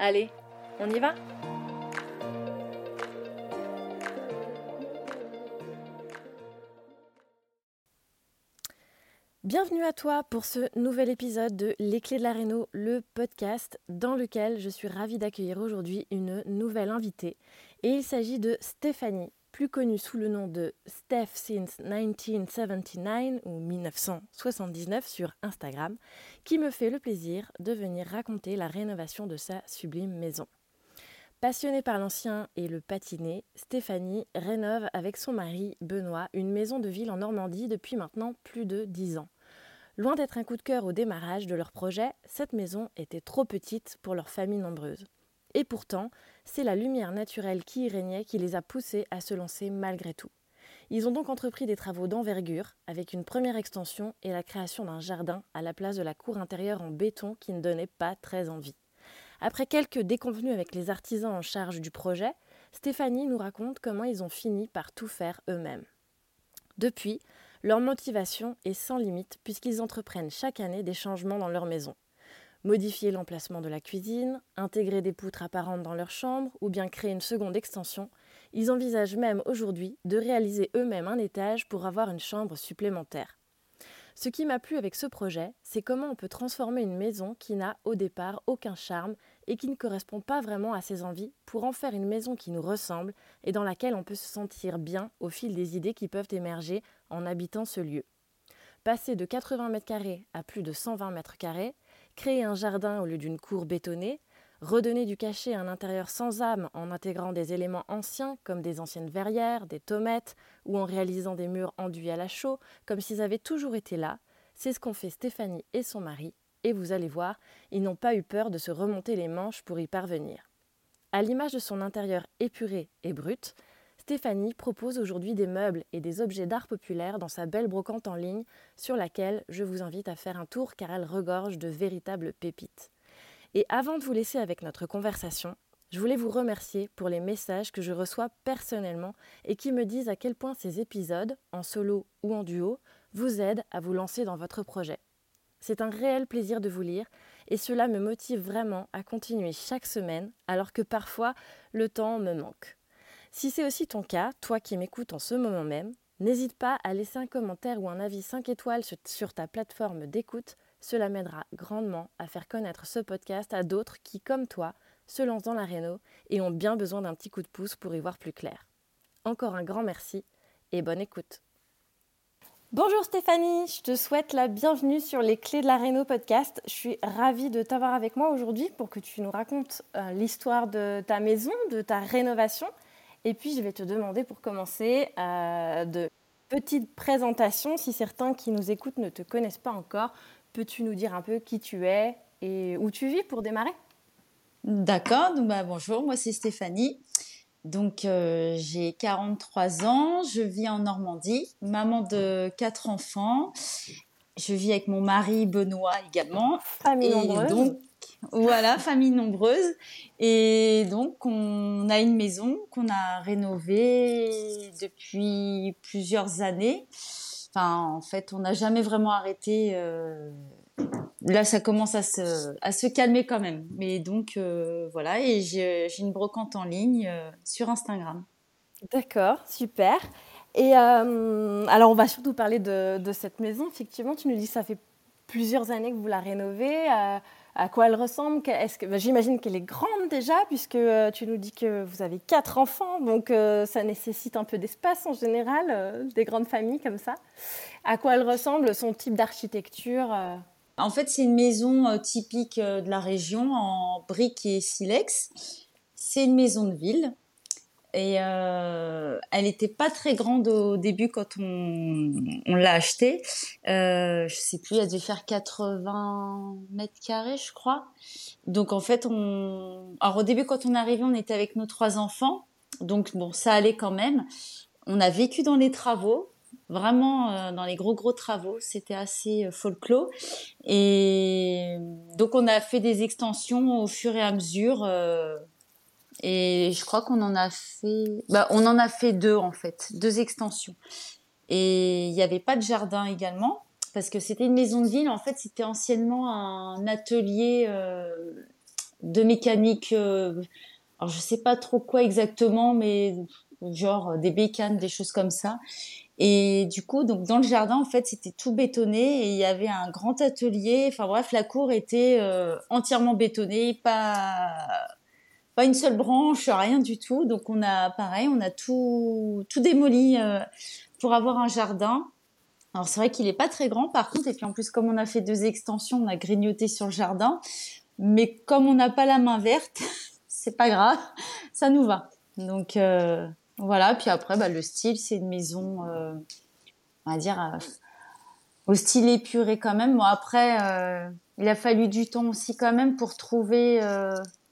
Allez, on y va Bienvenue à toi pour ce nouvel épisode de Les Clés de la Réno, le podcast dans lequel je suis ravie d'accueillir aujourd'hui une nouvelle invitée. Et il s'agit de Stéphanie, plus connue sous le nom de Steph since 1979 ou 1979 sur Instagram, qui me fait le plaisir de venir raconter la rénovation de sa sublime maison. Passionnée par l'ancien et le patiné, Stéphanie rénove avec son mari Benoît une maison de ville en Normandie depuis maintenant plus de dix ans. Loin d'être un coup de cœur au démarrage de leur projet, cette maison était trop petite pour leur famille nombreuse. Et pourtant, c'est la lumière naturelle qui y régnait qui les a poussés à se lancer malgré tout. Ils ont donc entrepris des travaux d'envergure, avec une première extension et la création d'un jardin à la place de la cour intérieure en béton qui ne donnait pas très envie. Après quelques déconvenus avec les artisans en charge du projet, Stéphanie nous raconte comment ils ont fini par tout faire eux-mêmes. Depuis, leur motivation est sans limite puisqu'ils entreprennent chaque année des changements dans leur maison modifier l'emplacement de la cuisine, intégrer des poutres apparentes dans leur chambre ou bien créer une seconde extension, ils envisagent même aujourd'hui de réaliser eux-mêmes un étage pour avoir une chambre supplémentaire. Ce qui m'a plu avec ce projet, c'est comment on peut transformer une maison qui n'a au départ aucun charme et qui ne correspond pas vraiment à ses envies pour en faire une maison qui nous ressemble et dans laquelle on peut se sentir bien au fil des idées qui peuvent émerger en habitant ce lieu. Passer de 80 mètres carrés à plus de 120 mètres carrés, créer un jardin au lieu d'une cour bétonnée, redonner du cachet à un intérieur sans âme en intégrant des éléments anciens comme des anciennes verrières, des tomettes ou en réalisant des murs enduits à la chaux comme s'ils avaient toujours été là, c'est ce qu'ont fait Stéphanie et son mari et vous allez voir, ils n'ont pas eu peur de se remonter les manches pour y parvenir. À l'image de son intérieur épuré et brut, Stéphanie propose aujourd'hui des meubles et des objets d'art populaire dans sa belle brocante en ligne sur laquelle je vous invite à faire un tour car elle regorge de véritables pépites. Et avant de vous laisser avec notre conversation, je voulais vous remercier pour les messages que je reçois personnellement et qui me disent à quel point ces épisodes, en solo ou en duo, vous aident à vous lancer dans votre projet. C'est un réel plaisir de vous lire et cela me motive vraiment à continuer chaque semaine alors que parfois le temps me manque. Si c'est aussi ton cas, toi qui m'écoutes en ce moment même, n'hésite pas à laisser un commentaire ou un avis 5 étoiles sur, ta plateforme d'écoute. Cela m'aidera grandement à faire connaître ce podcast à d'autres qui, comme toi, se lancent dans la réno et ont bien besoin d'un petit coup de pouce pour y voir plus clair. Encore un grand merci et bonne écoute. Bonjour Stéphanie, je te souhaite la bienvenue sur les clés de la Réno podcast. Je suis ravie de t'avoir avec moi aujourd'hui pour que tu nous racontes euh, l'histoire de ta maison, de ta rénovation et puis, je vais te demander pour commencer euh, de petites présentations. Si certains qui nous écoutent ne te connaissent pas encore, peux-tu nous dire un peu qui tu es et où tu vis pour démarrer? D'accord, donc bah, bonjour, moi c'est Stéphanie. Donc euh, j'ai 43 ans, je vis en Normandie, maman de quatre enfants. Je vis avec mon mari Benoît également. Famille nombreuse. Voilà, famille nombreuse. Et donc, on a une maison qu'on a rénovée depuis plusieurs années. Enfin, en fait, on n'a jamais vraiment arrêté. Euh, là, ça commence à se, à se calmer quand même. Mais donc, euh, voilà, et j'ai une brocante en ligne euh, sur Instagram. D'accord, super. Et alors, on va surtout parler de, de, cette maison. Effectivement, tu nous dis que ça fait plusieurs années que vous la rénovez. À quoi elle ressemble? Que, bah, j'imagine qu'elle est grande déjà, puisque tu nous dis que vous avez quatre enfants, donc ça nécessite un peu d'espace en général, des grandes familles comme ça. À quoi elle ressemble, son type d'architecture En fait, c'est une maison typique de la région en briques et silex. C'est une maison de ville. Et euh, elle n'était pas très grande au début quand on, l'a achetée. Euh, je sais plus, elle devait faire 80 mètres carrés, je crois. Donc en fait. Alors au début, quand on est arrivé, on était avec nos trois enfants. Donc bon, ça allait quand même. On a vécu dans les travaux, vraiment euh, dans les gros gros travaux. C'était assez euh, folklore. Et donc on a fait des extensions au fur et à mesure. Et je crois qu'on en a fait, bah, on en a fait deux en fait, deux extensions. Et il n'y avait pas de jardin également parce que c'était une maison de ville. En fait, c'était anciennement un atelier euh, de mécanique. Euh, alors je sais pas trop quoi exactement, mais genre des bécanes, des choses comme ça. Et du coup, donc dans le jardin, en fait, c'était tout bétonné et il y avait un grand atelier. Enfin bref, la cour était euh, entièrement bétonnée, pas pas une seule branche, rien du tout. Donc on a pareil, on a tout tout démoli euh, pour avoir un jardin. Alors c'est vrai qu'il est pas très grand par contre et puis en plus comme on a fait deux extensions, on a grignoté sur le jardin. Mais comme on n'a pas la main verte, c'est pas grave, ça nous va. Donc euh, voilà, puis après bah, le style c'est une maison euh, on va dire au style épuré quand même. Bon après il a fallu du temps aussi quand même pour trouver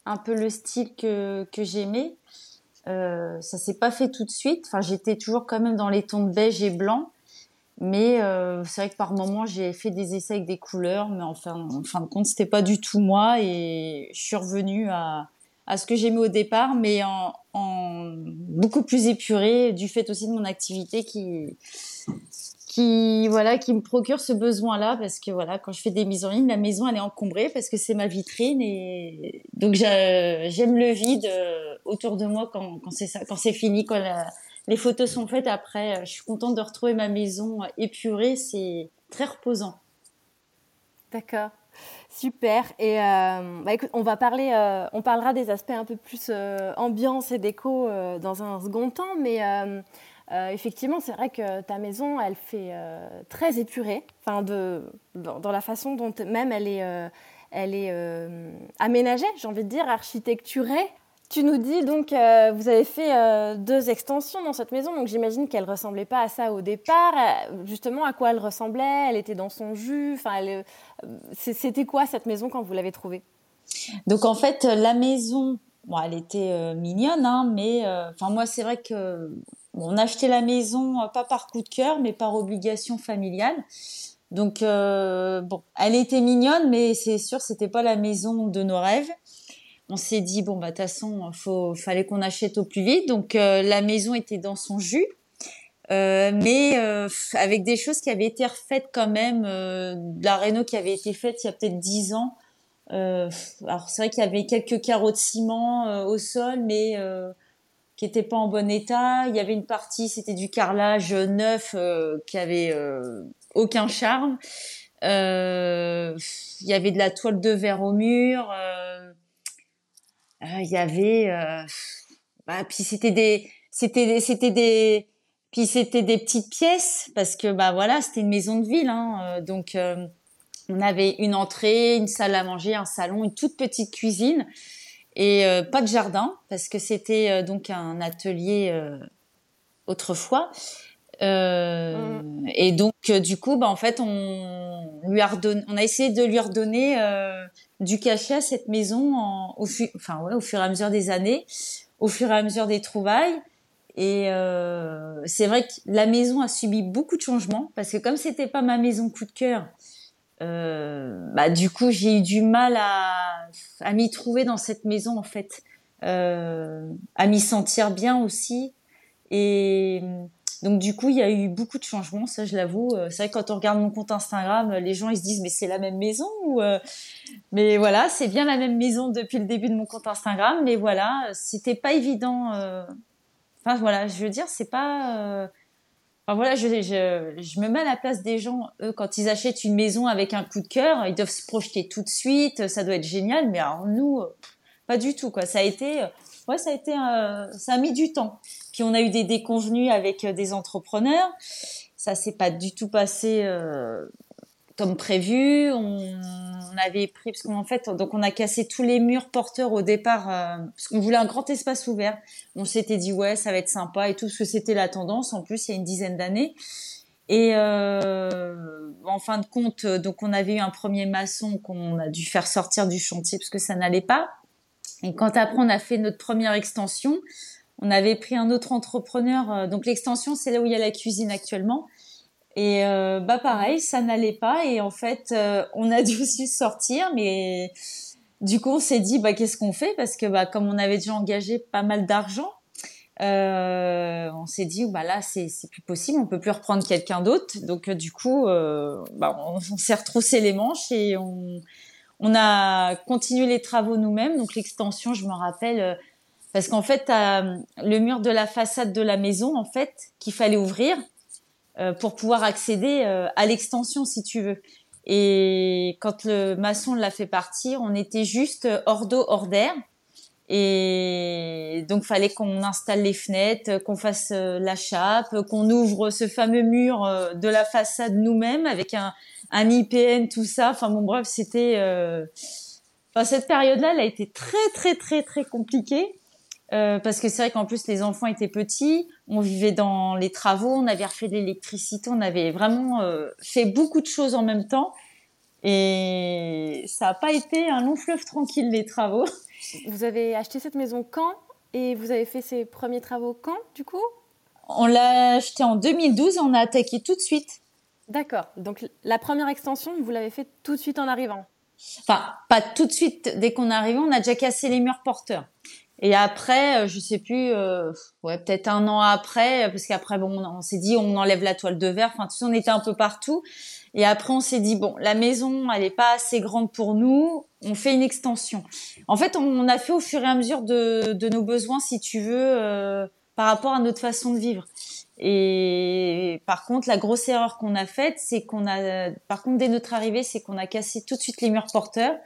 un peu le style que, que j'aimais. Euh, ça s'est pas fait tout de suite. Enfin, j'étais toujours quand même dans les tons beige et blanc. Mais euh, c'est vrai que par moments, j'ai fait des essais avec des couleurs, mais enfin, en fin de compte, c'était pas du tout moi. Et je suis revenue à, à ce que j'aimais au départ, mais en, en, beaucoup plus épuré, du fait aussi de mon activité qui, qui voilà qui me procure ce besoin là parce que voilà quand je fais des mises en ligne la maison elle est encombrée parce que c'est ma vitrine et donc j'aime le vide euh, autour de moi quand, quand c'est ça quand c'est fini quand les photos sont faites. Après je suis contente de retrouver ma maison épurée c'est très reposant. D'accord. Super. Et euh, bah on va parler, euh, on parlera des aspects un peu plus ambiance et déco dans un second temps, mais euh, effectivement, c'est vrai que ta maison, elle fait euh, très épurée, enfin de, dans, la façon dont même elle est, euh, elle est aménagée, j'ai envie de dire, architecturée. Tu nous dis donc, vous avez fait deux extensions dans cette maison, donc j'imagine qu'elle ressemblait pas à ça au départ. Justement, à quoi elle ressemblait? Elle était dans son jus? Enfin, c'était quoi cette maison quand vous l'avez trouvée? Donc en fait, la maison, bon, elle était mignonne, hein, mais enfin moi c'est vrai que on a acheté la maison euh, pas par coup de cœur, mais par obligation familiale. Donc euh, bon, elle était mignonne, mais c'est sûr, c'était pas la maison de nos rêves. On s'est dit bon bah de toute façon, faut fallait qu'on achète au plus vite. Donc euh, la maison était dans son jus, mais avec des choses qui avaient été refaites quand même, de la réno qui avait été faite il y a peut-être dix ans. alors c'est vrai qu'il y avait quelques carreaux de ciment au sol, mais qui était pas en bon état. Il y avait une partie, c'était du carrelage neuf euh, qui avait euh, aucun charme. Euh, il y avait de la toile de verre au mur. il y avait, bah, puis c'était des, c'était, c'était des, puis c'était des petites pièces parce que bah voilà, c'était une maison de ville, hein, donc on avait une entrée, une salle à manger, un salon, une toute petite cuisine et euh, pas de jardin parce que c'était euh, donc un atelier euh, autrefois. Mm. Et donc du coup, bah en fait, on lui a redonné, on a essayé de lui redonner du cachet à cette maison en, au, enfin, ouais, au fur et à mesure des années, au fur et à mesure des trouvailles. Et c'est vrai que la maison a subi beaucoup de changements parce que comme c'était pas ma maison coup de cœur, euh, bah, du coup, j'ai eu du mal à, à m'y trouver dans cette maison, en fait, euh, à m'y sentir bien aussi. Et donc, du coup, il y a eu beaucoup de changements, ça, je l'avoue. Euh, c'est vrai que quand on regarde mon compte Instagram, les gens, ils se disent, mais c'est la même maison ou euh, Mais voilà, c'est bien la même maison depuis le début de mon compte Instagram. Mais voilà, c'était pas évident. Enfin, voilà, je veux dire, c'est pas voilà, je, je, me mets à la place des gens, eux, quand ils achètent une maison avec un coup de cœur, ils doivent se projeter tout de suite, ça doit être génial, mais alors nous, pas du tout, quoi. Ça a été, ouais, ça a été, ça a mis du temps. Puis on a eu des déconvenus avec des entrepreneurs, ça s'est pas du tout passé euh, comme prévu. On, avait pris parce qu'en fait, donc on a cassé tous les murs porteurs au départ euh, parce qu'on voulait un grand espace ouvert. On s'était dit ouais, ça va être sympa et tout parce que c'était la tendance. En plus, il y a une dizaine d'années. Et euh, en fin de compte, donc on avait eu un premier maçon qu'on a dû faire sortir du chantier parce que ça n'allait pas. Et quand après on a fait notre première extension, on avait pris un autre entrepreneur. Euh, donc l'extension, c'est là où il y a la cuisine actuellement. Et euh, bah pareil, ça n'allait pas et en fait, euh, on a dû aussi sortir, mais du coup, on s'est dit bah qu'est-ce qu'on fait? Parce que bah comme on avait déjà engagé pas mal d'argent, euh, on s'est dit bah là c'est c'est plus possible, on peut plus reprendre quelqu'un d'autre. Donc du coup, bah on, s'est retroussé les manches et on on a continué les travaux nous-mêmes. Donc l'extension, je me rappelle parce qu'en fait, le mur de la façade de la maison en fait qu'il fallait ouvrir euh, pour pouvoir accéder euh, à l'extension si tu veux. Et quand le maçon l'a fait partir, on était juste hors d'eau, hors d'air. Et donc fallait qu'on installe les fenêtres, qu'on fasse euh, la chape, qu'on ouvre ce fameux mur de la façade nous-mêmes avec un, un IPN, tout ça. Enfin bon bref, c'était. Enfin cette période-là, elle a été très très très très compliquée. Euh, parce que c'est vrai qu'en plus les enfants étaient petits, on vivait dans les travaux, on avait refait de l'électricité, on avait vraiment euh, fait beaucoup de choses en même temps. Et ça n'a pas été un long fleuve tranquille les travaux. Vous avez acheté cette maison quand? Et vous avez fait ces premiers travaux quand du coup? On l'a acheté en 2012 et on a attaqué tout de suite. D'accord. Donc la première extension, vous l'avez fait tout de suite en arrivant? Enfin, pas tout de suite. Dès qu'on est arrivé, on a déjà cassé les murs porteurs. Et après, euh, je sais plus, euh, ouais, peut-être un an après, parce qu'après, bon, on, s'est dit, on enlève la toile de verre. Enfin, tu sais, on était un peu partout. Et après, on s'est dit, bon, la maison, elle est pas assez grande pour nous. On fait une extension. En fait, on, a fait au fur et à mesure de, de nos besoins, si tu veux, euh, par rapport à notre façon de vivre. Et par contre, la grosse erreur qu'on a faite, c'est qu'on a, par contre, dès notre arrivée, c'est qu'on a cassé tout de suite les murs porteurs.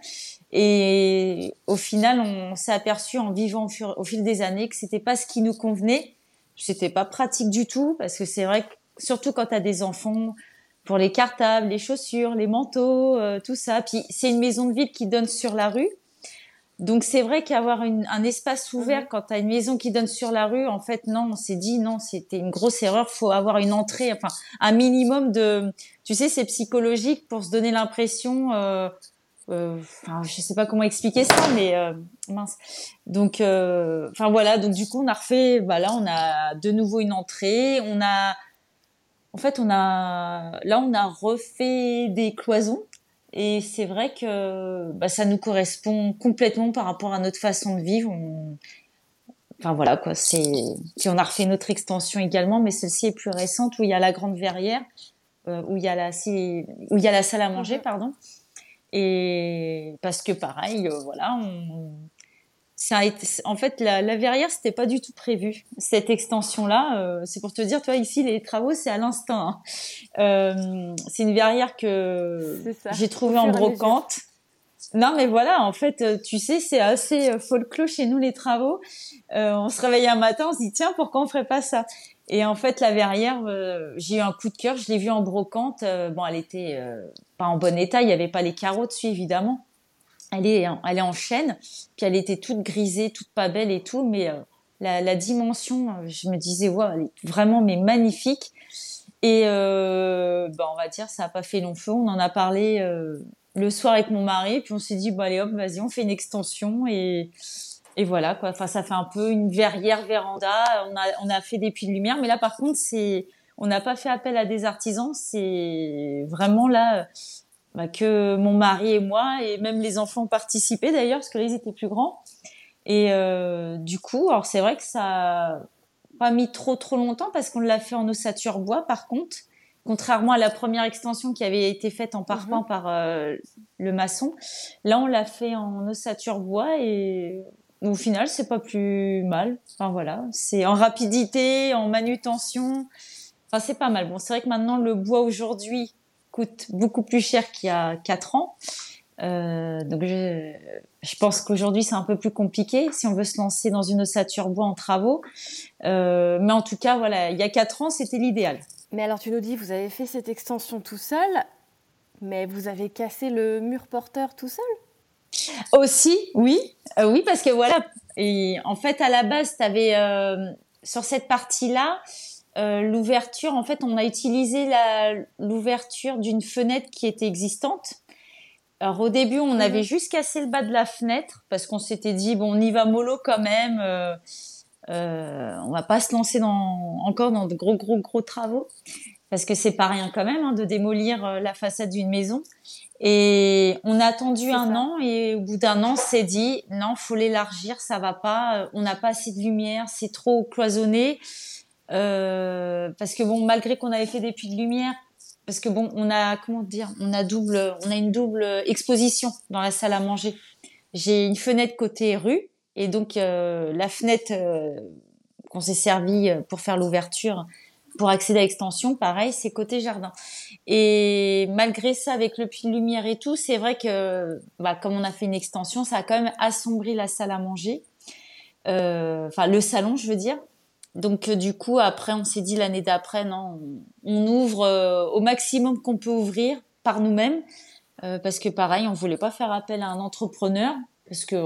Et au final, on s'est aperçu en vivant au, fil des années que c'était pas ce qui nous convenait. C'était pas pratique du tout parce que c'est vrai que surtout quand tu as des enfants, pour les cartables, les chaussures, les manteaux, euh, tout ça. Puis c'est une maison de ville qui donne sur la rue. Donc c'est vrai qu'avoir un espace ouvert mhm. quand tu as une maison qui donne sur la rue, en fait non, on s'est dit non, c'était une grosse erreur, faut avoir une entrée, enfin un minimum de, tu sais, c'est psychologique pour se donner l'impression euh, enfin je sais pas comment expliquer ça mais euh, mince. Donc euh, enfin voilà. Donc du coup on a refait bah là on a de nouveau une entrée. On a en fait on a là on a refait des cloisons. Et c'est vrai que bah, ça nous correspond complètement par rapport à notre façon de vivre. Enfin voilà quoi. C'est puis on a refait notre extension également mais celle-ci est plus récente où il y a la grande verrière où il y a la où il y a la salle à manger mhm. pardon et parce que pareil, euh, voilà, on, ça a été, en fait, la, la verrière, c'était pas du tout prévu. Cette extension-là, euh, c'est pour te dire, toi, ici, les travaux, c'est à l'instinct. Hein. Euh, c'est une verrière que j'ai trouvée en brocante. Non, mais voilà, en fait, tu sais, c'est assez folklore chez nous, les travaux. on se réveille un matin, on se dit, tiens, pourquoi on ferait pas ça? Et en fait, la verrière, euh, j'ai eu un coup de cœur. Je l'ai vue en brocante. Euh, bon, elle était euh, pas en bon état. Il n'y avait pas les carreaux dessus, évidemment. Elle est, elle est en chêne. Puis elle était toute grisée, toute pas belle et tout. Mais la, dimension, je me disais, ouais, elle est vraiment mais magnifique. Et ben, on va dire, ça n'a pas fait long feu. On en a parlé le soir avec mon mari. Puis on s'est dit, bon, allez hop, vas-y, on fait une extension. Et et voilà quoi. Enfin, ça fait un peu une verrière véranda. On a on a fait des puits de lumière, mais là par contre c'est on n'a pas fait appel à des artisans. C'est vraiment là bah, que mon mari et moi et même les enfants ont participé d'ailleurs parce que là ils étaient plus grands. Et euh, du coup, alors c'est vrai que ça a pas mis trop trop longtemps parce qu'on l'a fait en ossature bois par contre. Contrairement à la première extension qui avait été faite en parpaing mhm. par euh, le maçon, là on l'a fait en ossature bois et au final, c'est pas plus mal. Enfin voilà, c'est en rapidité, en manutention. Enfin, c'est pas mal. Bon, c'est vrai que maintenant, le bois aujourd'hui coûte beaucoup plus cher qu'il y a quatre ans. Euh, donc je, pense qu'aujourd'hui c'est un peu plus compliqué si on veut se lancer dans une ossature bois en travaux. Euh, mais en tout cas, voilà, il y a quatre ans, c'était l'idéal. Mais alors tu nous dis, vous avez fait cette extension tout seul, mais vous avez cassé le mur porteur tout seul? Aussi, oui, euh, oui, parce que voilà, et en fait à la base, tu avais euh, sur cette partie-là. Euh, l'ouverture, en fait, on a utilisé l'ouverture d'une fenêtre qui était existante alors au début, on mhm. avait juste cassé le bas de la fenêtre parce qu'on s'était dit bon, on y va mollo quand même. Euh, euh, on va pas se lancer dans encore dans de gros gros gros travaux parce que c'est pas rien quand même hein, de démolir la façade d'une maison. Et on a attendu un an et au bout d'un an, on s'est dit non, faut l'élargir, ça va pas. On n'a pas assez de lumière, c'est trop cloisonné. Euh, parce que bon, malgré qu'on avait fait des puits de lumière, parce que bon, on a comment dire, on a double, on a une double exposition dans la salle à manger. J'ai une fenêtre côté rue et donc euh, la fenêtre euh, qu'on s'est servi pour faire l'ouverture pour accéder à l'extension, pareil, c'est côté jardin. Et malgré ça, avec le puits de lumière et tout, c'est vrai que, bah, comme on a fait une extension, ça a quand même assombri la salle à manger, euh, enfin le salon, je veux dire. Donc euh, du coup, après, on s'est dit l'année d'après, non, on, ouvre euh, au maximum qu'on peut ouvrir par nous-mêmes, parce que pareil, on voulait pas faire appel à un entrepreneur, parce que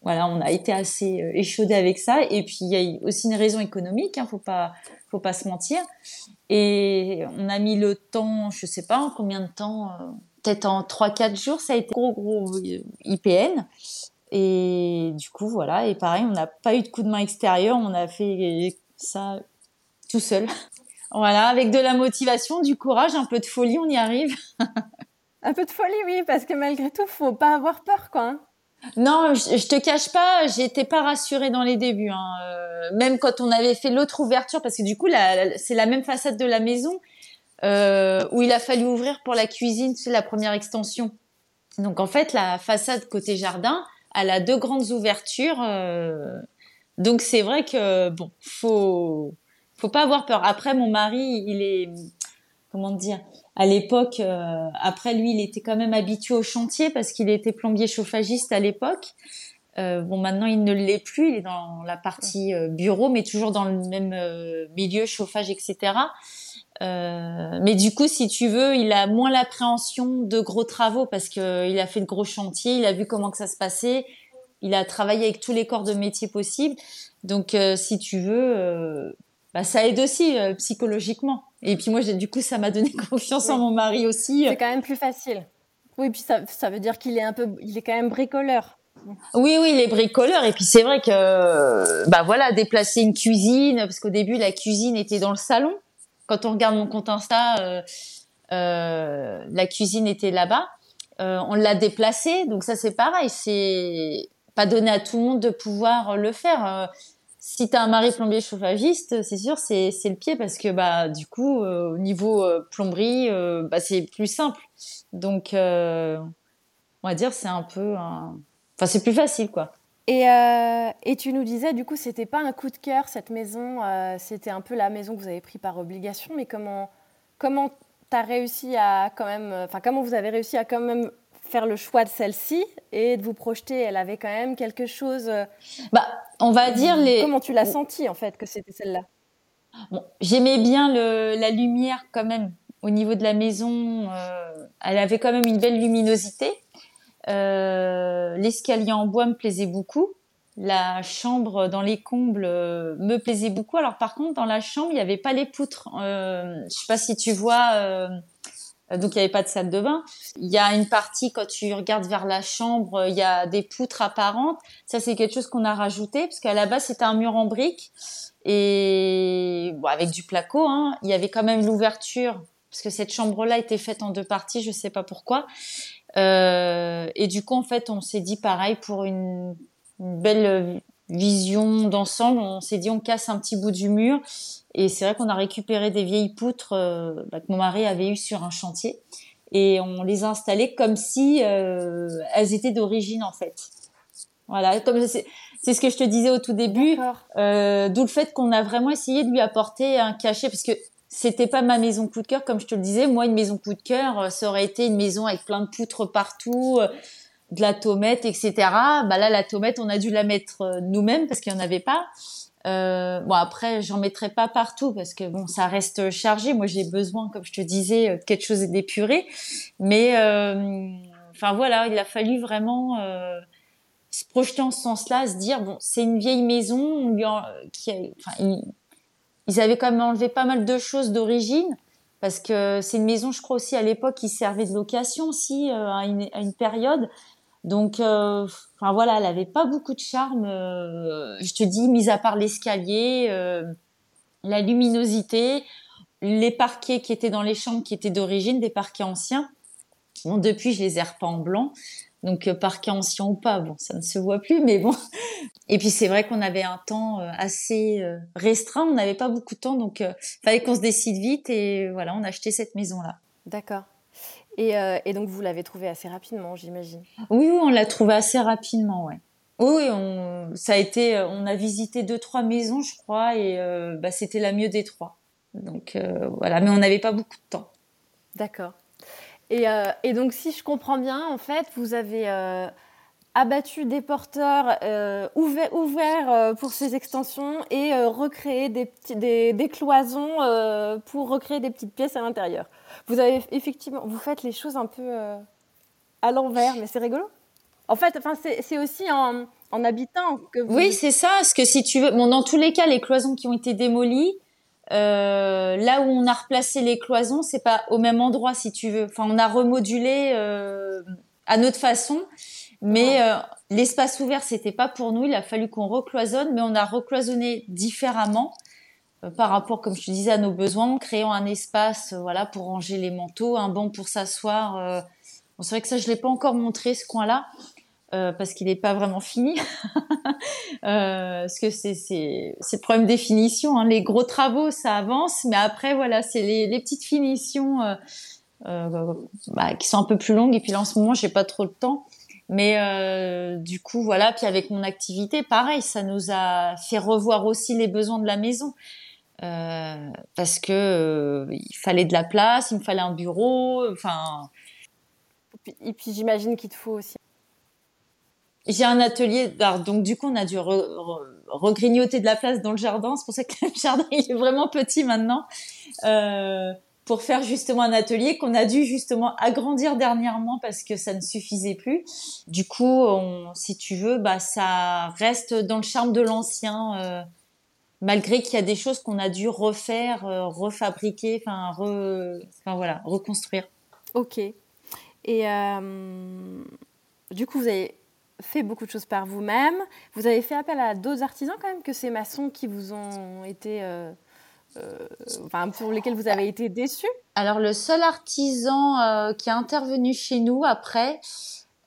voilà, on a été assez échaudé avec ça. Et puis il y a aussi une raison économique, hein, faut pas, faut pas se mentir. Et on a mis le temps, je sais pas en combien de temps, peut-être en 3-4 jours, ça a été gros gros IPN. Et du coup, voilà. Et pareil, on n'a pas eu de coup de main extérieur. On a fait ça tout seul. voilà, avec de la motivation, du courage, un peu de folie, on y arrive. un peu de folie, oui, parce que malgré tout, faut pas avoir peur, quoi. Non, je, te cache pas, j'étais pas rassurée dans les débuts. Hein. Euh, même quand on avait fait l'autre ouverture, parce que du coup, c'est la même façade de la maison euh, où il a fallu ouvrir pour la cuisine, c'est la première extension. Donc en fait, la façade côté jardin, elle a deux grandes ouvertures. Euh, donc c'est vrai que bon, faut faut pas avoir peur. Après mon mari, il est comment dire à l'époque euh, après lui, il était quand même habitué au chantier parce qu'il était plombier chauffagiste à l'époque. Euh, bon, maintenant il ne l'est plus, il est dans la partie bureau, mais toujours dans le même milieu, chauffage, etc. mais du coup, si tu veux, il a moins l'appréhension de gros travaux parce que il a fait de gros chantiers, il a vu comment que ça se passait, il a travaillé avec tous les corps de métier possibles. Donc, euh, si tu veux, euh, bah, ça aide aussi euh, psychologiquement. Et puis moi, du coup, ça m'a donné confiance en mon mari aussi. C'est quand même plus facile. Oui, puis ça, ça veut dire qu'il est un peu, il est quand même bricoleur. Oui, oui, il est bricoleur. Et puis c'est vrai que, bah voilà, déplacer une cuisine, parce qu'au début la cuisine était dans le salon. Quand on regarde mon compte Insta, la cuisine était là-bas. on l'a déplacée, donc ça c'est pareil. C'est pas donné à tout le monde de pouvoir le faire. Euh, si tu as un mari plombier chauffagiste, c'est sûr, c'est le pied parce que bah du coup euh, au niveau euh, plomberie, bah, c'est plus simple. Donc on va dire c'est un peu, enfin c'est plus facile quoi. Et, et, tu nous disais, du coup, c'était pas un coup de cœur cette maison, c'était un peu la maison que vous avez pris par obligation, mais comment comment t'as réussi à quand même, enfin comment vous avez réussi à quand même faire le choix de celle-ci et de vous projeter Elle avait quand même quelque chose. Euh, bah, on va dire les. Comment tu l'as senti en fait que c'était celle-là? Bon, J'aimais bien le, la lumière quand même au niveau de la maison. Euh, elle avait quand même une belle luminosité. Euh, l'escalier en bois me plaisait beaucoup. La chambre dans les combles me plaisait beaucoup. Alors par contre, dans la chambre, il n'y avait pas les poutres. Je sais pas si tu vois donc il n'y avait pas de salle de bain. Il y a une partie quand tu regardes vers la chambre, il y a des poutres apparentes. Ça c'est quelque chose qu'on a rajouté parce qu'à la base c'était un mur en briques et bon, avec du placo. Hein, il y avait quand même l'ouverture parce que cette chambre-là était faite en deux parties, je sais pas pourquoi. Euh, et du coup en fait on s'est dit pareil pour une, une belle vision d'ensemble, on s'est dit on casse un petit bout du mur et c'est vrai qu'on a récupéré des vieilles poutres euh, bah, que mon mari avait eues sur un chantier et on les a installées comme si euh, elles étaient d'origine en fait. Voilà, comme c'est ce que je te disais au tout début, euh, d'où le fait qu'on a vraiment essayé de lui apporter un cachet parce que c'était pas ma maison coup de cœur, comme je te le disais. Moi, une maison coup de cœur, ça aurait été une maison avec plein de poutres partout, de la tomate, etc. Bah là, la tomate, on a dû la mettre nous-mêmes parce qu'il n'y en avait pas. Euh, bon après, j'en mettrai pas partout parce que bon, ça reste chargé. Moi, j'ai besoin, comme je te disais, de quelque chose d'épuré. Mais euh, enfin voilà, il a fallu vraiment euh, se projeter en ce sens-là, se dire bon, c'est une vieille maison qui, a, enfin, ils, avaient quand même enlevé pas mal de choses d'origine parce que c'est une maison, je crois aussi à l'époque, qui servait de location aussi à une, à une période. Donc, euh, enfin voilà, elle avait pas beaucoup de charme. Euh, je te dis, mis à part l'escalier, euh, la luminosité, les parquets qui étaient dans les chambres qui étaient d'origine, des parquets anciens. Bon, depuis, je les ai repas en blanc. Donc, parquet ancien ou pas, bon, ça ne se voit plus, mais bon. Et puis, c'est vrai qu'on avait un temps assez restreint. On n'avait pas beaucoup de temps, donc fallait qu'on se décide vite. Et voilà, on a acheté cette maison-là. D'accord. Euh, et, donc, vous l'avez trouvé assez rapidement, j'imagine oui, oui, on l'a trouvé assez rapidement, ouais. Oui, on, ça a été, euh, on a visité deux, trois maisons, je crois, et euh, bah, c'était la mieux des trois. Donc voilà, mais on n'avait pas beaucoup de temps. D'accord. Et, et, donc, si je comprends bien, en fait, vous avez abattu des porteurs, euh, ouvert euh, pour ces extensions et euh, recréé des, petits, des, des cloisons euh, pour recréer des petites pièces à l'intérieur. Vous avez effectivement, vous faites les choses un peu euh, à l'envers, mais c'est rigolo. En fait, enfin, c'est aussi en, en, habitant que vous... Oui, c'est ça. Parce que si tu veux, bon, dans tous les cas, les cloisons qui ont été démolies, là où on a replacé les cloisons, c'est pas au même endroit, si tu veux. Enfin, on a remodulé à notre façon. Mais euh, l'espace ouvert, c'était pas pour nous. Il a fallu qu'on recloisonne, mais on a recloisonné différemment euh, par rapport, comme je te disais, à nos besoins, en créant un espace, euh, voilà, pour ranger les manteaux, un banc pour s'asseoir. Bon, c'est vrai que ça, je l'ai pas encore montré ce coin-là. parce qu'il n'est pas vraiment fini, parce que c'est le problème des finitions. Hein. Les gros travaux, ça avance, mais après voilà, c'est les, les petites finitions bah, qui sont un peu plus longues. Et puis là, en ce moment, j'ai pas trop le temps. Mais euh, du coup, voilà. Puis avec mon activité, pareil, ça nous a fait revoir aussi les besoins de la maison. Euh, parce que euh, il fallait de la place, il me fallait un bureau, enfin. Et puis, j'imagine qu'il te faut aussi. J'ai un atelier d'art, donc du coup on a dû regrignoter de la place dans le jardin. C'est pour ça que le jardin il est vraiment petit maintenant. Euh, pour faire justement un atelier qu'on a dû justement agrandir dernièrement parce que ça ne suffisait plus. Du coup, si tu veux, bah ça reste dans le charme de l'ancien, euh, malgré qu'il y a des choses qu'on a dû refaire, euh, refabriquer, enfin, voilà, reconstruire. Ok. Et euh, du coup, vous avez fait beaucoup de choses par vous-même. Vous avez fait appel à d'autres artisans quand même que ces maçons qui vous ont été enfin, pour lesquels vous avez été déçus Alors, le seul artisan euh, qui a intervenu chez nous après,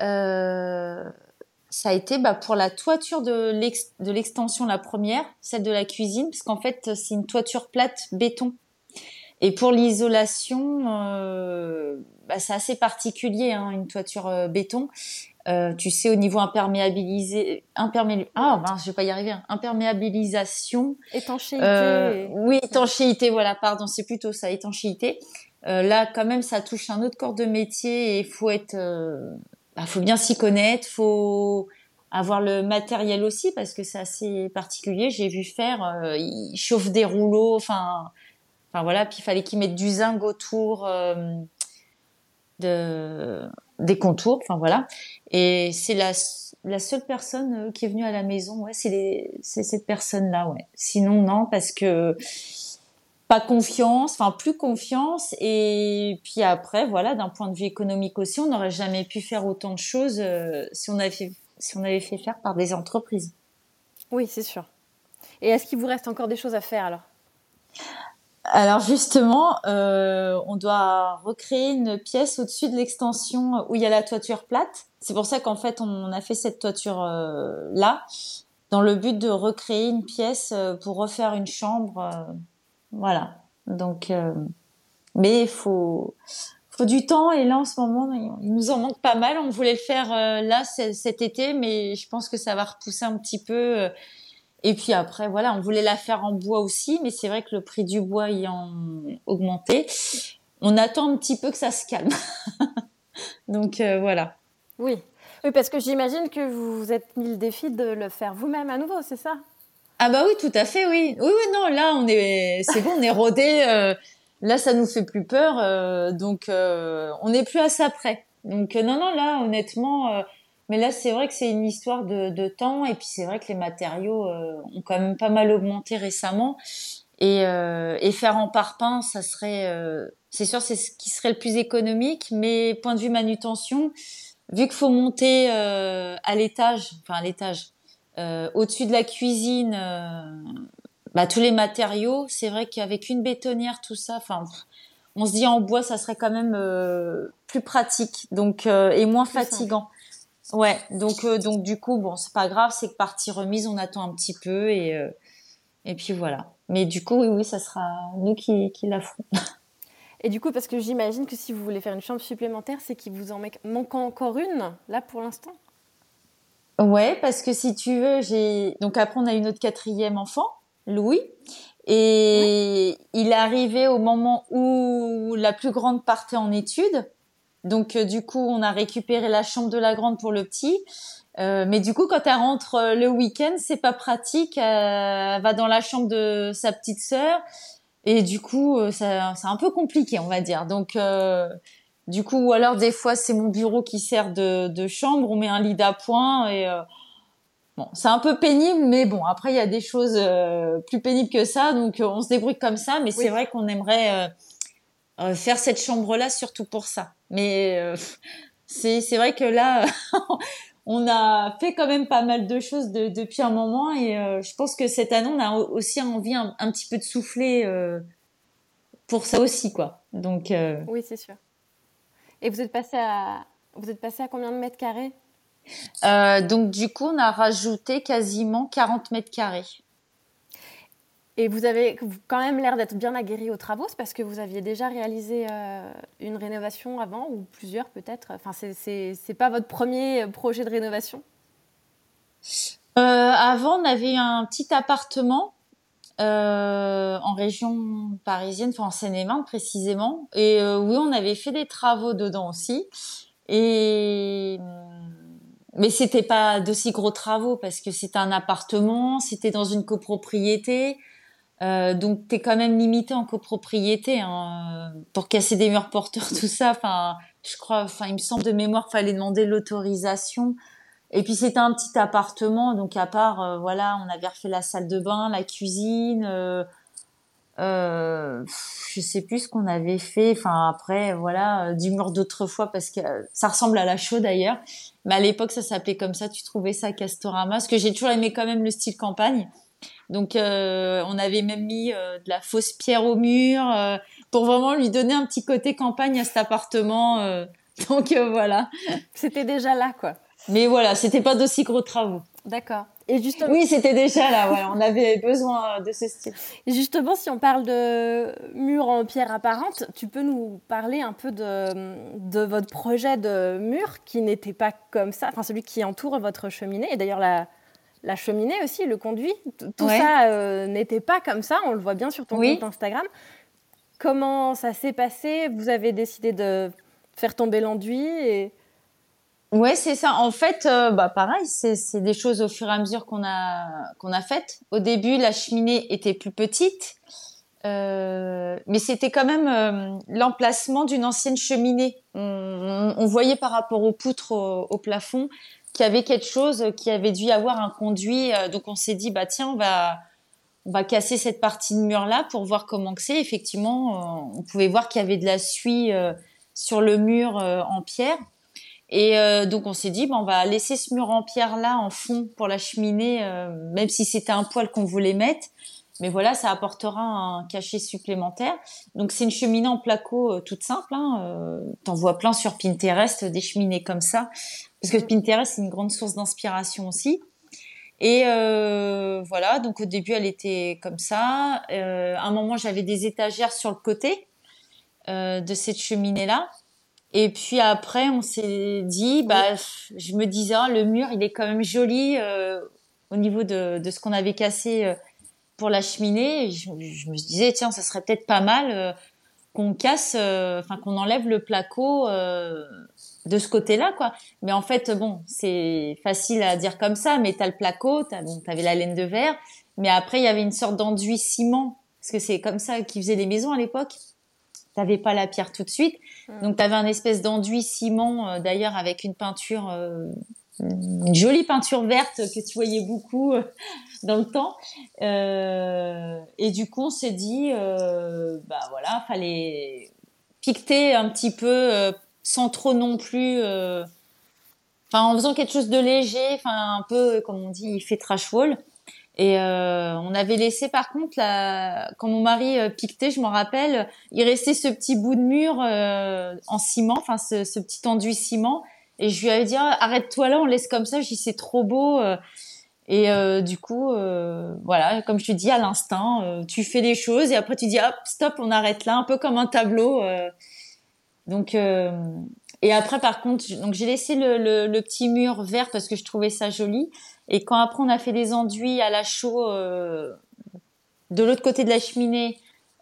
euh, ça a été bah, pour la toiture de l'extension, la première, celle de la cuisine, parce qu'en fait, c'est une toiture plate béton. Et pour l'isolation, bah, c'est assez particulier, hein, une toiture béton. Euh, tu sais, au niveau imperméabilisé, imperméabilisé, ah, ben, je vais pas y arriver, hein. imperméabilisation. Étanchéité. Euh, oui, étanchéité, voilà, pardon, c'est plutôt ça, étanchéité. Euh, là, quand même, ça touche un autre corps de métier et il faut être, bah, faut bien s'y connaître, faut avoir le matériel aussi parce que c'est assez particulier. J'ai vu faire, euh, il chauffe des rouleaux, enfin, enfin voilà, puis il fallait qu'ils mettent du zinc autour de des contours, enfin voilà. Et c'est la, seule personne euh, qui est venue à la maison, ouais, c'est cette personne-là, ouais. Sinon non, parce que pas confiance, enfin plus confiance, et puis après, voilà, d'un point de vue économique aussi, on n'aurait jamais pu faire autant de choses euh, si on avait si on avait fait faire par des entreprises. Oui, c'est sûr. Et est-ce qu'il vous reste encore des choses à faire alors? Alors justement, euh, on doit recréer une pièce au-dessus de l'extension où il y a la toiture plate. C'est pour ça qu'en fait on a fait cette toiture euh, là, dans le but de recréer une pièce euh, pour refaire une chambre. voilà. Donc, mais il faut faut du temps et là en ce moment il nous en manque pas mal. On voulait le faire là cet été, mais je pense que ça va repousser un petit peu Et puis après, voilà, on voulait la faire en bois aussi, mais c'est vrai que le prix du bois ayant augmenté, on attend un petit peu que ça se calme. Donc euh, voilà. Oui. oui, parce que j'imagine que vous vous êtes mis le défi de le faire vous-même à nouveau, c'est ça? Ah bah oui, tout à fait, oui. Oui, oui, non, là, on est, c'est bon, on est rodé. Euh, là, ça nous fait plus peur, euh, donc on n'est plus à ça près. Donc non, non, là, honnêtement, mais là, c'est vrai que c'est une histoire de, de, temps, et puis c'est vrai que les matériaux ont quand même pas mal augmenté récemment. Et, et faire en parpaing, ça serait c'est sûr, c'est ce qui serait le plus économique, mais point de vue manutention, vu qu'il faut monter euh, à l'étage, enfin à l'étage, euh, au-dessus de la cuisine, euh, bah, tous les matériaux, c'est vrai qu'avec une bétonnière, tout ça, enfin, on se dit en bois, ça serait quand même plus pratique, donc et moins fatigant. Ouais, donc donc du coup, bon, c'est pas grave, c'est que partie remise, on attend un petit peu et et puis voilà. Mais du coup, oui, oui, ça sera nous qui qui la ferons. Et du coup, parce que j'imagine que si vous voulez faire une chambre supplémentaire, c'est qu'il vous en manque encore une, là, pour l'instant? Ouais, parce que si tu veux, j'ai. Donc après, on a eu notre quatrième enfant, Louis. Et il est arrivé au moment où la plus grande partait en études. Donc, euh, du coup, on a récupéré la chambre de la grande pour le petit. Euh, mais du coup, quand elle rentre euh, le week-end, c'est pas pratique. Elle va dans la chambre de sa petite sœur. Et du coup, c'est un peu compliqué, on va dire. Donc, du coup, ou alors des fois, c'est mon bureau qui sert de, de, chambre. On met un lit d'appoint et bon, c'est un peu pénible, mais bon, après, il y a des choses euh, plus pénibles que ça. Donc, on se débrouille comme ça. Mais c'est vrai qu'on aimerait faire cette chambre-là surtout pour ça. Mais c'est vrai que là, on a fait quand même pas mal de choses depuis un moment et euh, je pense que cette année on a aussi envie un, petit peu de souffler euh, pour ça aussi quoi. Donc euh, oui c'est sûr. Et vous êtes passé à vous êtes passé à combien de mètres carrés? Donc du coup on a rajouté quasiment 40 mètres carrés. Et vous avez quand même l'air d'être bien aguerri aux travaux, c'est parce que vous aviez déjà réalisé euh, une rénovation avant, ou plusieurs peut-être? Enfin, c'est pas votre premier projet de rénovation? Euh, Avant, on avait un petit appartement euh, en région parisienne, enfin en Seine-et-Marne précisément. Et oui, on avait fait des travaux dedans aussi. Et mais c'était pas d'aussi gros travaux parce que c'était un appartement, c'était dans une copropriété. Euh, donc t'es quand même limité en copropriété hein, pour casser des murs porteurs tout ça. Enfin je crois enfin il me semble de mémoire fallait demander l'autorisation. Et puis c'était un petit appartement. Donc à part euh, voilà on avait refait la salle de bain la cuisine euh, euh, je sais plus ce qu'on avait fait. Enfin après voilà euh, du mur d'autrefois parce que ça ressemble à la chaux d'ailleurs. Mais à l'époque ça s'appelait comme ça. Tu trouvais ça Castorama. Parce que j'ai toujours aimé quand même le style campagne donc euh, on avait même mis euh, de la fausse pierre au mur euh, pour vraiment lui donner un petit côté campagne à cet appartement. donc voilà. C'était déjà là quoi. Mais voilà, c'était pas d'aussi gros travaux. D'accord. Et justement... Oui, c'était déjà là. On avait besoin de ce style. Et justement, si on parle de mur en pierre apparente, tu peux nous parler un peu de, de votre projet de mur qui n'était pas comme ça, enfin celui qui entoure votre cheminée. Et d'ailleurs, la, la cheminée aussi, le conduit, tout ça euh, n'était pas comme ça. On le voit bien sur ton compte Instagram. Comment ça s'est passé? Vous avez décidé de faire tomber l'enduit et... Ouais, c'est ça. En fait, euh, bah pareil, c'est des choses au fur et à mesure qu'on a qu'on a faites. Au début, la cheminée était plus petite, euh, mais c'était quand même l'emplacement d'une ancienne cheminée. On, voyait par rapport aux poutres au plafond qu'il y avait quelque chose qui avait dû avoir un conduit. Euh, donc on s'est dit bah tiens on va on va casser cette partie de mur là pour voir comment que c'est. Effectivement, euh, on pouvait voir qu'il y avait de la suie euh, sur le mur en pierre. Et donc on s'est dit, bah, on va laisser ce mur en pierre là en fond pour la cheminée, même si c'était un poêle qu'on voulait mettre. Mais voilà, ça apportera un cachet supplémentaire. Donc c'est une cheminée en placo toute simple. Hein. T'en vois plein sur Pinterest des cheminées comme ça. Parce que Pinterest, c'est une grande source d'inspiration aussi. Et euh, voilà, donc au début, elle était comme ça. Euh, à un moment, j'avais des étagères sur le côté euh, de cette cheminée-là. Et puis après, on s'est dit, bah, je me disais, ah, le mur, il est quand même joli. Euh, au niveau de, de ce qu'on avait cassé pour la cheminée. Je, je, me disais, tiens, ça serait peut-être pas mal qu'on casse, enfin qu'on enlève le placo de ce côté-là, quoi. Mais en fait, bon, c'est facile à dire comme ça, mais t'as le placo, t'as, bon, t'avais la laine de verre, mais après, il y avait une sorte d'enduit ciment, parce que c'est comme ça qu'ils faisaient les maisons à l'époque. T'avais pas la pierre tout de suite, donc donc t'avais un espèce d'enduit ciment, euh, d'ailleurs avec une peinture, euh, une jolie peinture verte que tu voyais beaucoup euh, dans le temps. et du coup, on s'est dit, bah voilà, fallait piqueter un petit peu sans trop non plus euh, en faisant quelque chose de léger enfin un peu comme on dit il fait trash wall. Et euh, on avait laissé par contre quand mon mari euh, piquetait je m'en rappelle il restait ce petit bout de mur en ciment enfin ce, ce, petit enduit ciment. Et je lui avais dit ah, arrête-toi là on laisse comme ça. Je dis c'est trop beau et du coup, voilà, comme je te dis, à l'instinct, tu fais les choses et après tu dis hop, stop, on arrête là, un peu comme un tableau. Donc euh, et après par contre, donc j'ai laissé le, le, le, petit mur vert parce que je trouvais ça joli. Et quand après on a fait les enduits à la chaux euh, de l'autre côté de la cheminée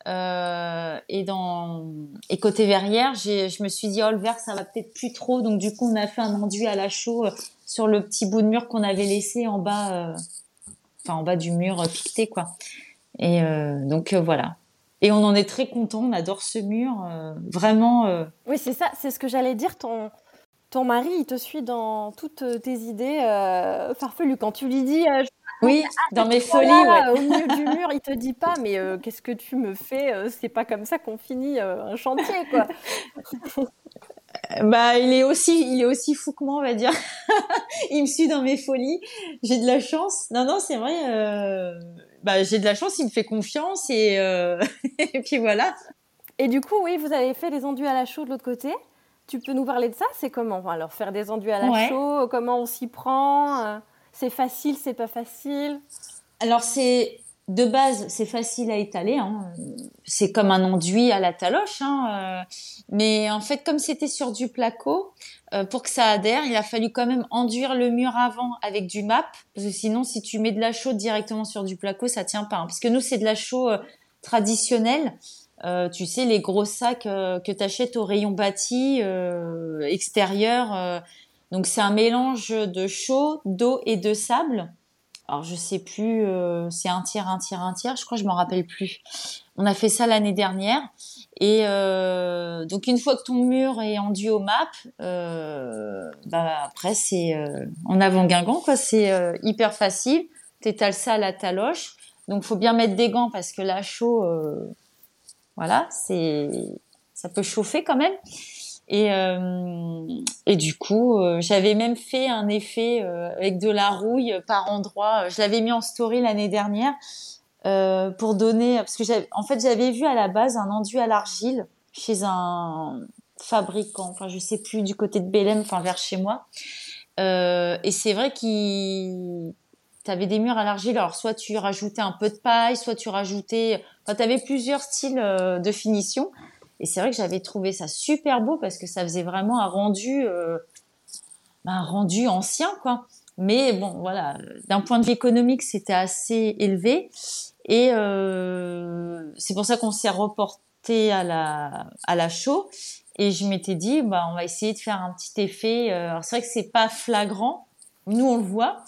euh, et dans et côté verrière, je me suis dit oh le vert ça va peut-être plus trop. Donc du coup on a fait un enduit à la chaux euh, sur le petit bout de mur qu'on avait laissé en bas, euh, enfin en bas du mur piqueté quoi. Et donc voilà. Et on en est très content, on adore ce mur, euh, vraiment. Euh. Oui, c'est ça, c'est ce que j'allais dire. Ton, ton mari, il te suit dans toutes tes idées euh, farfelues. Quand tu lui dis. oui, dans mes folies. Ouais. Au milieu du mur, il te dit pas, mais qu'est-ce que tu me fais C'est pas comme ça qu'on finit un chantier, quoi. bah, il est aussi, il est aussi fou que moi, on va dire. il me suit dans mes folies. J'ai de la chance. Non, non, c'est vrai bah, j'ai de la chance, il me fait confiance et, euh, et puis voilà. Et du coup, oui, vous avez fait des enduits à la chaux de l'autre côté. Tu peux nous parler de ça? C'est comment? Alors, faire des enduits à la chaux, comment on s'y prend? Euh, C'est facile, c'est pas facile? Alors, c'est de base, c'est facile à étaler. Hein. C'est comme un enduit à la taloche. Hein. Euh. Mais en fait, comme c'était sur du placo, euh, pour que ça adhère, il a fallu quand même enduire le mur avant avec du MAP. Parce que sinon, si tu mets de la chaux directement sur du placo, ça tient pas. Hein. Parce que nous, c'est de la chaux euh, traditionnelle. tu sais, les gros sacs que tu achètes au rayon bâti extérieur. donc, c'est un mélange de chaux, d'eau et de sable alors je sais plus, euh, c'est un tiers, un tiers, un tiers. Je crois, je m'en rappelle plus. On a fait ça l'année dernière. Et euh, donc une fois que ton mur est enduit au map, euh, bah après c'est en avant Guingamp quoi. C'est hyper facile. T'étales ça à la taloche. Donc faut bien mettre des gants parce que là chaud, voilà, c'est ça peut chauffer quand même. Et, euh, et du coup, euh, j'avais même fait un effet euh, avec de la rouille par endroit. Je l'avais mis en story l'année dernière euh, pour donner, parce que en fait, j'avais vu à la base un enduit à l'argile chez un fabricant, enfin je sais plus du côté de Belém, enfin vers chez moi. et c'est vrai qu'il T'avais des murs à l'argile, alors soit tu rajoutais un peu de paille, soit tu rajoutais, enfin t'avais plusieurs styles de finition. Et c'est vrai que j'avais trouvé ça super beau parce que ça faisait vraiment un rendu, euh, un rendu ancien, quoi. Mais bon, voilà, d'un point de vue économique, c'était assez élevé. Et euh, c'est pour ça qu'on s'est reporté à la, à la show. Et je m'étais dit, bah, on va essayer de faire un petit effet. Euh, alors c'est vrai que c'est pas flagrant, nous on le voit,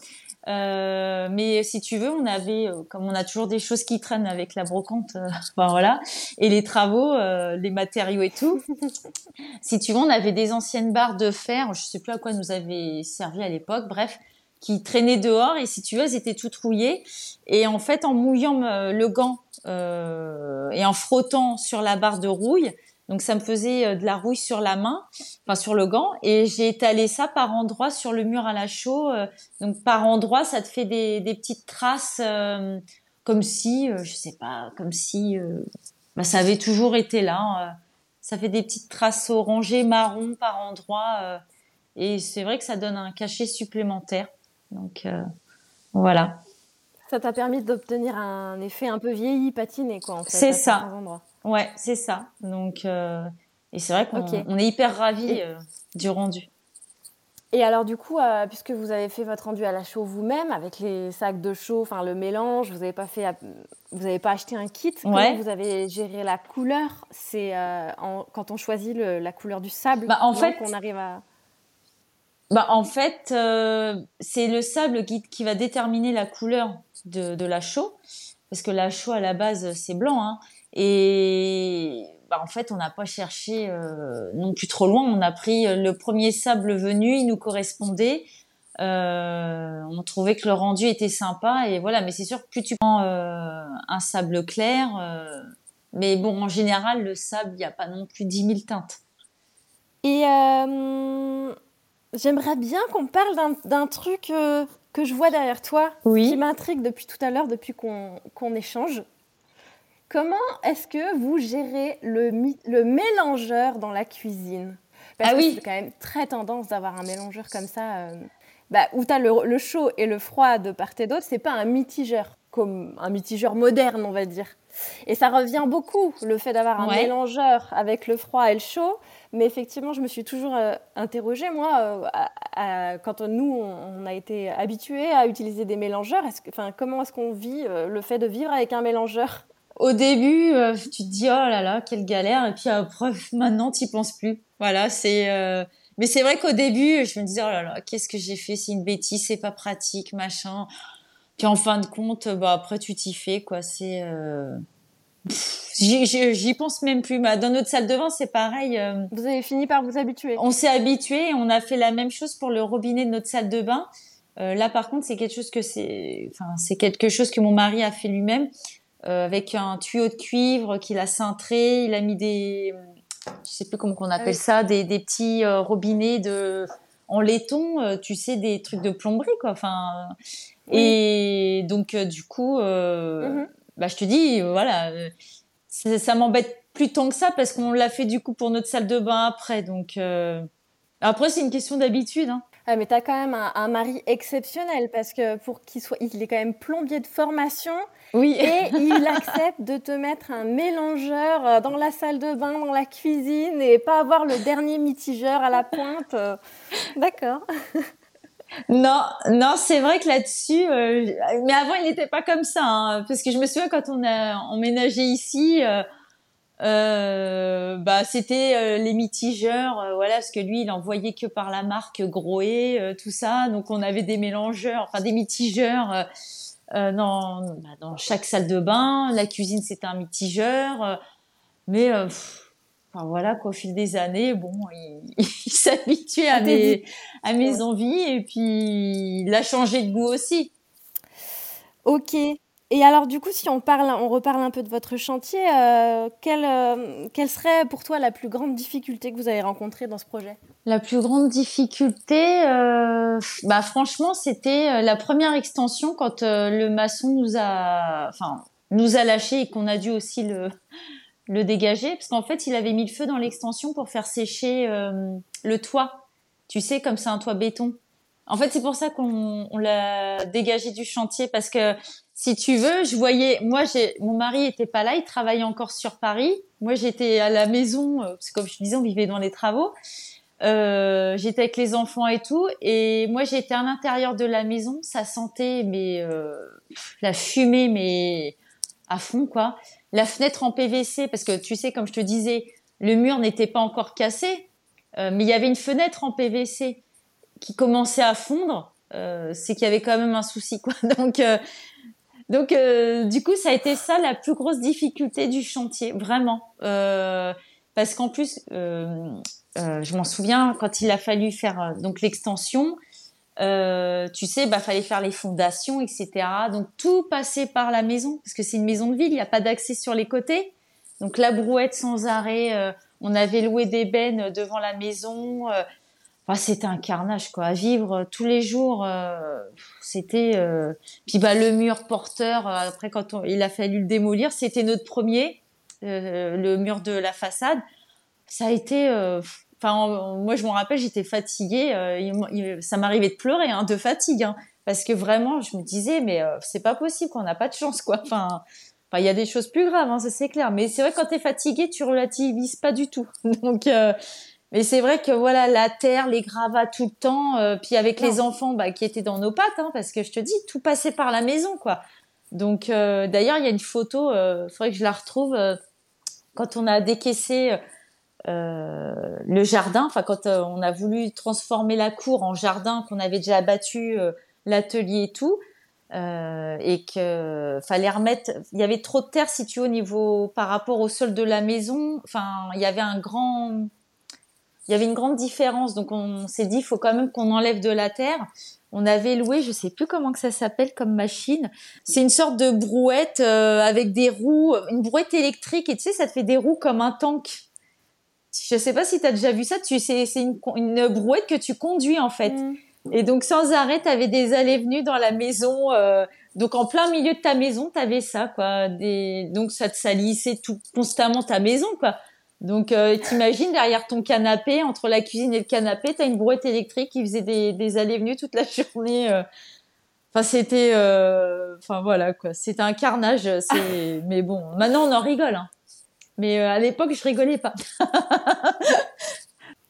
euh, mais si tu veux, on avait, euh, comme on a toujours des choses qui traînent avec la brocante, euh, ben voilà, et les travaux, euh, les matériaux et tout. si tu veux, on avait des anciennes barres de fer, je sais plus à quoi nous avait servi à l'époque, bref, qui traînaient dehors et si tu veux, elles étaient toutes rouillées. Et en fait, en mouillant le gant et en frottant sur la barre de rouille, donc ça me faisait euh, de la rouille sur la main, enfin sur le gant, et j'ai étalé ça par endroits sur le mur à la chaux. Euh, donc par endroits, ça te fait des, des petites traces euh, comme si, je sais pas, comme si bah, ça avait toujours été là. Hein, ça fait des petites traces orangées, marron par endroits, et c'est vrai que ça donne un cachet supplémentaire. Donc voilà. Ça t'a permis d'obtenir un effet un peu vieilli, patiné, quoi. En fait, c'est ça. Ouais, c'est ça. Donc, euh, et c'est vrai qu'on on est hyper ravis euh, du rendu. Et alors du coup, euh, puisque vous avez fait votre rendu à la chaux vous-même avec les sacs de chaux, enfin le mélange, vous n'avez pas fait, vous n'avez pas acheté un kit. Comment vous avez géré la couleur? C'est quand on choisit la couleur du sable bah, en fait, qu'on arrive à. Bah, en fait, c'est le sable qui, qui, va déterminer la couleur de, de la chaux, parce que la chaux à la base c'est blanc, hein, et bah, en fait, on n'a pas cherché euh, non plus trop loin. On a pris euh, le premier sable venu, il nous correspondait. Euh, on trouvait que le rendu était sympa et voilà. Mais c'est sûr que plus tu prends euh, un sable clair, mais bon, en général, le sable, il n'y a pas non plus 10 000 teintes. Et j'aimerais bien qu'on parle d'un truc que je vois derrière toi, oui. qui m'intrigue depuis tout à l'heure, depuis qu'on échange. Comment est-ce que vous gérez le, le mélangeur dans la cuisine? Parce ah que oui. c'est quand même très tendance d'avoir un mélangeur comme ça, euh, bah, où tu as le, le, chaud et le froid de part et d'autre. C'est pas un mitigeur, comme un mitigeur moderne, on va dire. Et ça revient beaucoup, le fait d'avoir un ouais. mélangeur avec le froid et le chaud. Mais effectivement, je me suis toujours euh, interrogée, moi, euh, à, à, quand nous, on, on a été habitués à utiliser des mélangeurs, est que, comment est-ce qu'on vit le fait de vivre avec un mélangeur? Au début, euh, tu te dis oh là là, quelle galère, et puis après, maintenant, t'y penses plus. Voilà, c'est. Euh... Mais c'est vrai qu'au début, je me disais oh là là, qu'est-ce que j'ai fait? C'est une bêtise, c'est pas pratique, machin. Puis en fin de compte, bah après, tu t'y fais quoi. C'est. Euh... J'y pense même plus. Bah, dans notre salle de bain, c'est pareil. Euh... Vous avez fini par vous habituer. On s'est habitué. On a fait la même chose pour le robinet de notre salle de bain. Euh, là, par contre, c'est quelque chose que c'est. Enfin, c'est quelque chose que mon mari a fait lui-même avec un tuyau de cuivre qu'il a cintré. Il a mis des, je sais plus comment qu'on appelle ah oui. ça, des, des petits euh, robinets de en laiton, euh, tu sais, des trucs de plomberie, quoi. Enfin, oui. et donc du coup, mm -hmm. bah je te dis, voilà, ça, ça m'embête plus tant que ça parce qu'on l'a fait du coup pour notre salle de bain après. Donc après, c'est une question d'habitude. Hein. Ah, mais tu as quand même un, un, mari exceptionnel parce que pour qu'il soit, il est quand même plombier de formation. Oui. Et il accepte de te mettre un mélangeur euh, dans la salle de bain, dans la cuisine et pas avoir le dernier mitigeur à la pointe. Euh. D'accord. Non, non, c'est vrai que là-dessus, euh, mais avant il n'était pas comme ça, hein, parce que je me souviens quand on a emménagé ici, euh, euh, bah c'était euh, les mitigeurs euh, voilà parce que lui il envoyait que par la marque Groé euh, tout ça. Donc on avait des mélangeurs enfin des mitigeurs euh, dans bah, dans chaque salle de bain. La cuisine c'était un mitigeur. Mais enfin voilà qu'au fil des années bon il, il s'habituait à mes à mes envies. Et puis il a changé de goût aussi. Ok et alors, du coup, si on, parle, on reparle un peu de votre chantier, euh, quelle, euh, quelle, serait pour toi la plus grande difficulté que vous avez rencontrée dans ce projet? La plus grande difficulté, euh, bah, franchement, c'était la première extension quand le maçon nous a, enfin, nous a lâché et qu'on a dû aussi le, le dégager, parce qu'en fait, il avait mis le feu dans l'extension pour faire sécher le toit. Tu sais, comme c'est un toit béton. En fait, c'est pour ça qu'on l'a dégagé du chantier parce que si tu veux, je voyais, moi, mon mari était pas là, il travaillait encore sur Paris. Moi, j'étais à la maison, euh, parce que comme je te disais, on vivait dans les travaux. Euh, j'étais avec les enfants et tout, et moi, j'étais à l'intérieur de la maison. Ça sentait, mais euh, la fumée, mais à fond, quoi. La fenêtre en PVC, parce que tu sais, comme je te disais, le mur n'était pas encore cassé, euh, mais il y avait une fenêtre en PVC qui commençait à fondre. Euh, c'est qu'il y avait quand même un souci, quoi. Donc donc, euh, du coup, ça a été ça la plus grosse difficulté du chantier, vraiment. Euh, parce qu'en plus, euh, je m'en souviens, quand il a fallu faire donc l'extension, tu sais, bah fallait faire les fondations, etc. Donc tout passait par la maison, parce que c'est une maison de ville, il n'y a pas d'accès sur les côtés. Donc la brouette sans arrêt. on avait loué des bennes devant la maison. C'était un carnage quoi à vivre tous les jours euh, c'était euh... puis bah le mur porteur euh, après quand on... il a fallu le démolir c'était notre premier euh, le mur de la façade ça a été euh, enfin moi je me rappelle j'étais fatiguée ça m'arrivait de pleurer hein, de fatigue hein, parce que vraiment je me disais mais c'est pas possible qu'on n'a pas de chance quoi enfin il y a des choses plus graves, hein, ça c'est clair. Mais c'est vrai quand t'es fatigué, tu relativises pas du tout. Donc, Mais c'est vrai que voilà, la terre, les gravats tout le temps, euh, puis avec les enfants bah, qui étaient dans nos pattes, hein, parce que je te dis, tout passait par la maison, quoi. Donc euh, d'ailleurs, il y a une photo, il euh, faudrait que je la retrouve, quand on a décaissé le jardin, enfin quand on a voulu transformer la cour en jardin, qu'on avait déjà abattu l'atelier et tout, et que fallait remettre, il y avait trop de terre si tu au niveau par rapport au sol de la maison, enfin il y avait un grand il y avait une grande différence. Donc on s'est dit, il faut quand même qu'on enlève de la terre. On avait loué, je sais plus comment que ça s'appelle comme machine. C'est une sorte de brouette euh, avec des roues, une brouette électrique. Et tu sais, ça te fait des roues comme un tank. Je sais pas si tu as déjà vu ça. Tu c'est une, une brouette que tu conduis en fait. Mm. Et donc sans arrêt, tu avais des allées-venues dans la maison. Euh, donc en plein milieu de ta maison, tu avais ça quoi. Des... Donc ça te salissait tout constamment ta maison quoi. Donc, euh, t'imagines derrière ton canapé, entre la cuisine et le canapé, t'as une brouette électrique qui faisait des, des allées-venues toute la journée. Euh. Enfin, c'était, euh... enfin voilà quoi, c'était un carnage. C'est, mais bon, maintenant on en rigole. Hein. Mais euh, à l'époque, je rigolais pas.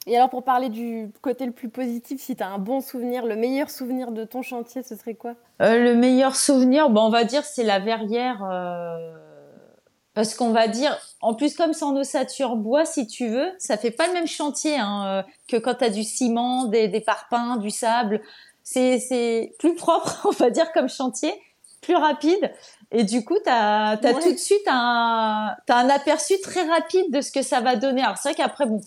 et alors, pour parler du côté le plus positif, si tu as un bon souvenir, le meilleur souvenir de ton chantier, ce serait quoi? Euh, Le meilleur souvenir, bon, on va dire, c'est la verrière parce qu'on va dire, en plus comme c'est en ossature bois, si tu veux, ça fait pas le même chantier hein, euh, que quand tu as du ciment, des, des parpaings, du sable. C'est plus propre, on va dire, comme chantier, plus rapide. Et du coup, tu as, tout de suite un, as un aperçu très rapide de ce que ça va donner. Alors c'est vrai qu'après, bon,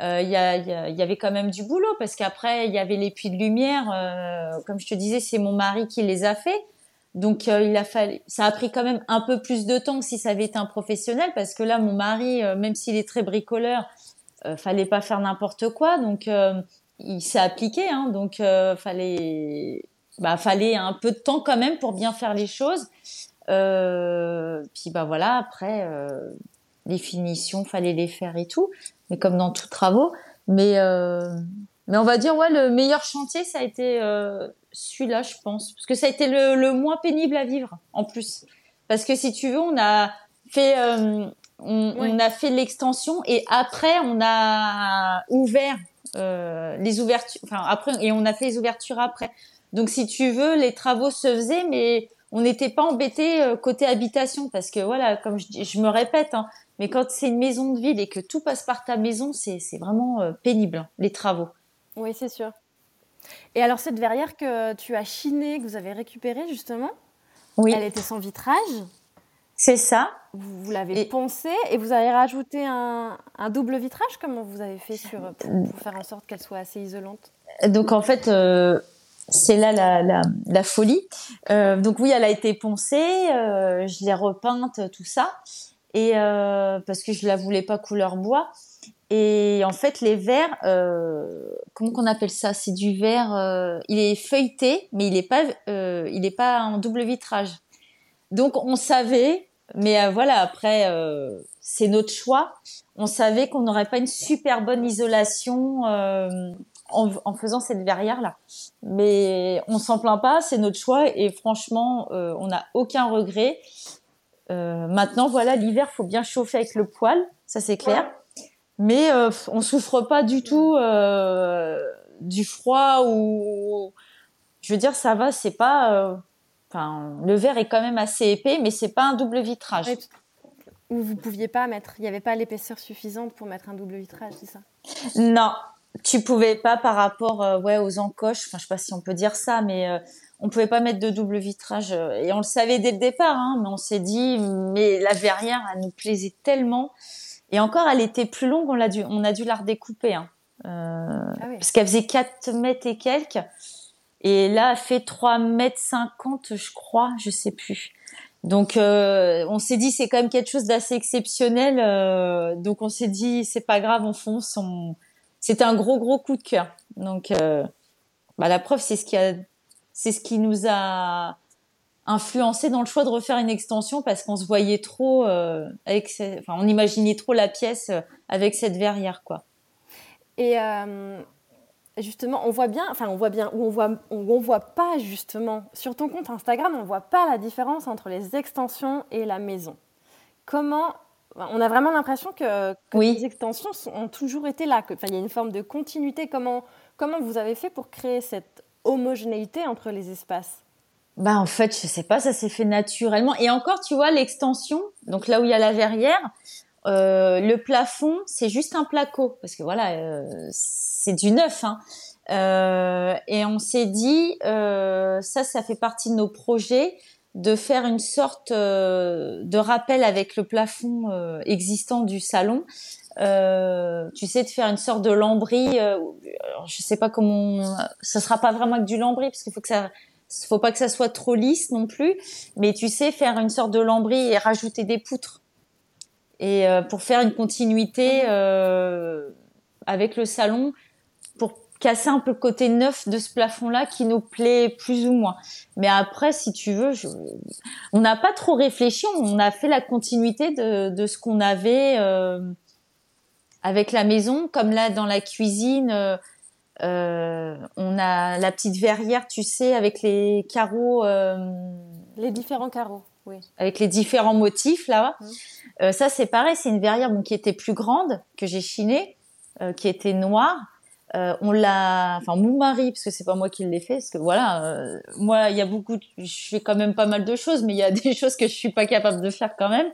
il euh, y, a, y, y, avait quand même du boulot parce qu'après, il y avait les puits de lumière. Euh, comme je te disais, c'est mon mari qui les a fait. Donc euh, il a fallu, ça a pris quand même un peu plus de temps que si ça avait été un professionnel, parce que là mon mari, euh, même s'il est très bricoleur, euh, fallait pas faire n'importe quoi, donc il s'est appliqué, hein, donc fallait, bah fallait un peu de temps quand même pour bien faire les choses. puis bah voilà, après les finitions, fallait les faire et tout, mais comme dans tous travaux. Mais mais on va dire ouais, le meilleur chantier ça a été celui-là, je pense, parce que ça a été le, moins pénible à vivre, en plus. Parce que si tu veux, on a fait, euh, on, a fait l'extension et après on a ouvert euh, les ouvertures, enfin après et on a fait les ouvertures après. Donc si tu veux, les travaux se faisaient, mais on n'était pas embêté euh, côté habitation parce que voilà, comme je, je me répète, hein, mais quand c'est une maison de ville et que tout passe par ta maison, c'est vraiment pénible hein, les travaux. Oui, c'est sûr. Et alors, cette verrière que tu as chinée, que vous avez récupérée justement, oui. elle était sans vitrage. C'est ça. Vous, l'avez poncée et vous avez rajouté un, double vitrage. Comment vous avez fait sur, pour, faire en sorte qu'elle soit assez isolante Donc, en fait, euh, c'est là la, la, folie. Euh, donc, oui, elle a été poncée. Euh, je l'ai repeinte, tout ça. Et parce que je la voulais pas couleur bois. Et en fait, les verres, euh, comment qu'on appelle ça? C'est du verre, euh, il est feuilleté, mais il n'est pas, euh, il est pas en double vitrage. Donc on savait, mais voilà, après c'est notre choix. On savait qu'on n'aurait pas une super bonne isolation en, faisant cette verrière là. Mais on s'en plaint pas, c'est notre choix et franchement, on n'a aucun regret. maintenant, voilà, l'hiver, faut bien chauffer avec le poêle, ça c'est clair mais euh, on souffre pas du tout euh, du froid ou je veux dire ça va c'est pas euh, enfin le verre est quand même assez épais mais c'est pas un double vitrage. Ou vous pouviez pas mettre il n'y avait pas l'épaisseur suffisante pour mettre un double vitrage c'est ça? Non. Tu pouvais pas par rapport ouais aux encoches enfin je sais pas si on peut dire ça mais on pouvait pas mettre de double vitrage et on le savait dès le départ hein, mais on s'est dit mais la verrière elle nous plaisait tellement et encore, elle était plus longue, on, a dû, on a dû la redécouper. Hein. Euh, ah Parce qu'elle faisait 4 mètres et quelques. Et là, elle fait 3 mètres 50, je crois, je sais plus. Donc, euh, on s'est dit, c'est quand même quelque chose d'assez exceptionnel. Euh, donc, on s'est dit, c'est pas grave, on fonce. On... C'était un gros, gros coup de cœur. Donc, euh, bah, la preuve, c'est ce qui a, c'est ce qui nous a influencé dans le choix de refaire une extension parce qu'on se voyait trop euh, avec enfin on imaginait trop la pièce euh, avec cette verrière quoi. Et euh, justement, on voit bien, enfin on voit bien, ou on voit, on, voit pas justement sur ton compte Instagram, on voit pas la différence entre les extensions et la maison. Comment on a vraiment l'impression que, les extensions ont toujours été là. il y a une forme de continuité. Comment, comment vous avez fait pour créer cette homogénéité entre les espaces? Bah en fait, je sais pas, ça s'est fait naturellement. Et encore, tu vois, l'extension, donc là où il y a la verrière, euh, le plafond, c'est juste un placo parce que voilà, euh, c'est du neuf. Hein. Euh, et on s'est dit, euh, ça, ça fait partie de nos projets de faire une sorte euh, de rappel avec le plafond euh, existant du salon. tu sais, de faire une sorte de lambris. je sais pas comment. Ça sera pas vraiment avec du lambris parce qu'il faut que ça faut pas que ça soit trop lisse non plus, mais tu sais faire une sorte de lambris et rajouter des poutres et pour faire une continuité avec le salon casser un peu le côté neuf de ce plafond-là qui nous plaît plus ou moins. Mais après, si tu veux, on n'a pas trop réfléchi, on a fait la continuité de, ce qu'on avait euh, avec la maison, comme là dans la cuisine. Euh, euh, on a la petite verrière, tu sais, avec les carreaux. les différents carreaux, oui. Avec les différents motifs là. Mmh. ça, c'est pareil, c'est une verrière qui était plus grande que j'ai chinée, qui était noire. Euh, on l'a, enfin mon mari, parce que c'est pas moi qui l'ai fait, parce que voilà, euh, moi il y a beaucoup, je fais quand même pas mal de choses, mais il y a des choses que je suis pas capable de faire quand même.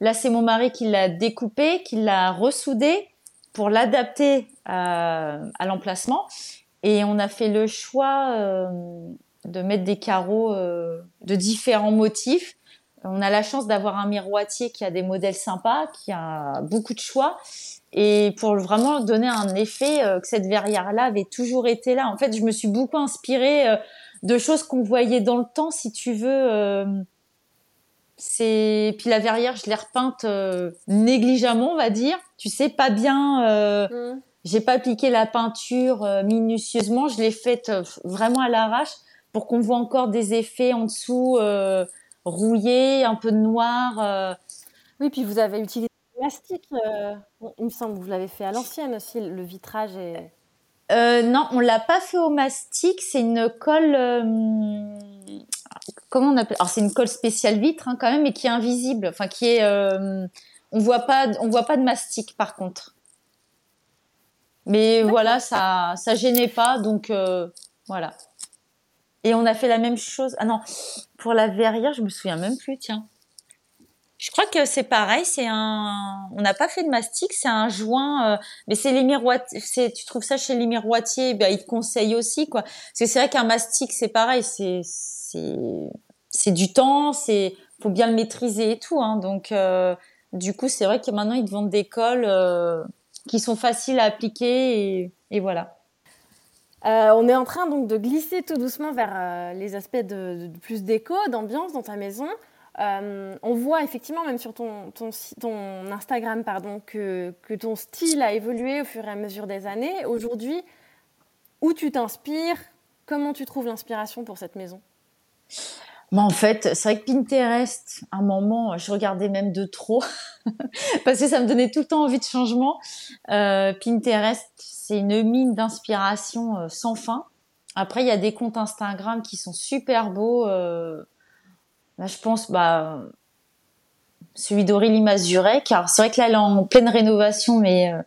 Là c'est mon mari qui l'a découpé, qui l'a ressoudé pour l'adapter à, l'emplacement, et on a fait le choix euh, de mettre des carreaux de différents motifs. On a la chance d'avoir un miroitier qui a des modèles sympas, qui a beaucoup de choix et pour vraiment donner un effet euh, que cette verrière-là avait toujours été là. En fait, je me suis beaucoup inspirée euh, de choses qu'on voyait dans le temps, si tu veux. Euh, c'est puis la verrière, je l'ai repeinte négligemment, on va dire. Tu sais, pas bien. Mmh. J'ai pas appliqué la peinture minutieusement. Je l'ai faite vraiment à l'arrache pour qu'on voit encore des effets en dessous rouillés, un peu de noir. Oui, puis vous avez utilisé mastic, euh, il me semble, vous l'avez fait à l'ancienne aussi, le vitrage est... Euh, non, on l'a pas fait au mastic, c'est une colle... Euh, comment on appelle Alors c'est une colle spéciale vitre hein, quand même, mais qui est invisible, enfin qui est... on voit pas, on voit pas de mastic par contre. Mais voilà, ça, ça gênait pas, donc voilà. Et on a fait la même chose. Ah non, pour la verrière, je me souviens même plus, tiens. Je crois que c'est pareil, c'est un. On n'a pas fait de mastic, c'est un joint, euh, mais c'est les miroitiers. Tu trouves ça chez les miroitiers, ben, ils te conseillent aussi quoi. Parce que c'est vrai qu'un mastic, c'est pareil, c'est c'est c'est du temps, c'est faut bien le maîtriser et tout. Hein. Donc euh, du coup, c'est vrai que maintenant ils te vendent des colles euh, qui sont faciles à appliquer et, voilà. on est en train donc de glisser tout doucement vers les aspects de, plus d'écho, d'ambiance dans ta maison. Euh, on voit effectivement, même sur ton, Instagram, pardon, que, ton style a évolué au fur et à mesure des années. Aujourd'hui, où tu t'inspires? Comment tu trouves l'inspiration pour cette maison? Moi, en fait, c'est vrai que Pinterest, à un moment, je regardais même de trop, parce que ça me donnait tout le temps envie de changement. Euh, Pinterest, c'est une mine d'inspiration euh, sans fin. Après, il y a des comptes Instagram qui sont super beaux. Je pense, bah, celui d'Aurélie Mazuret, car c'est vrai que là, elle est en pleine rénovation, mais euh,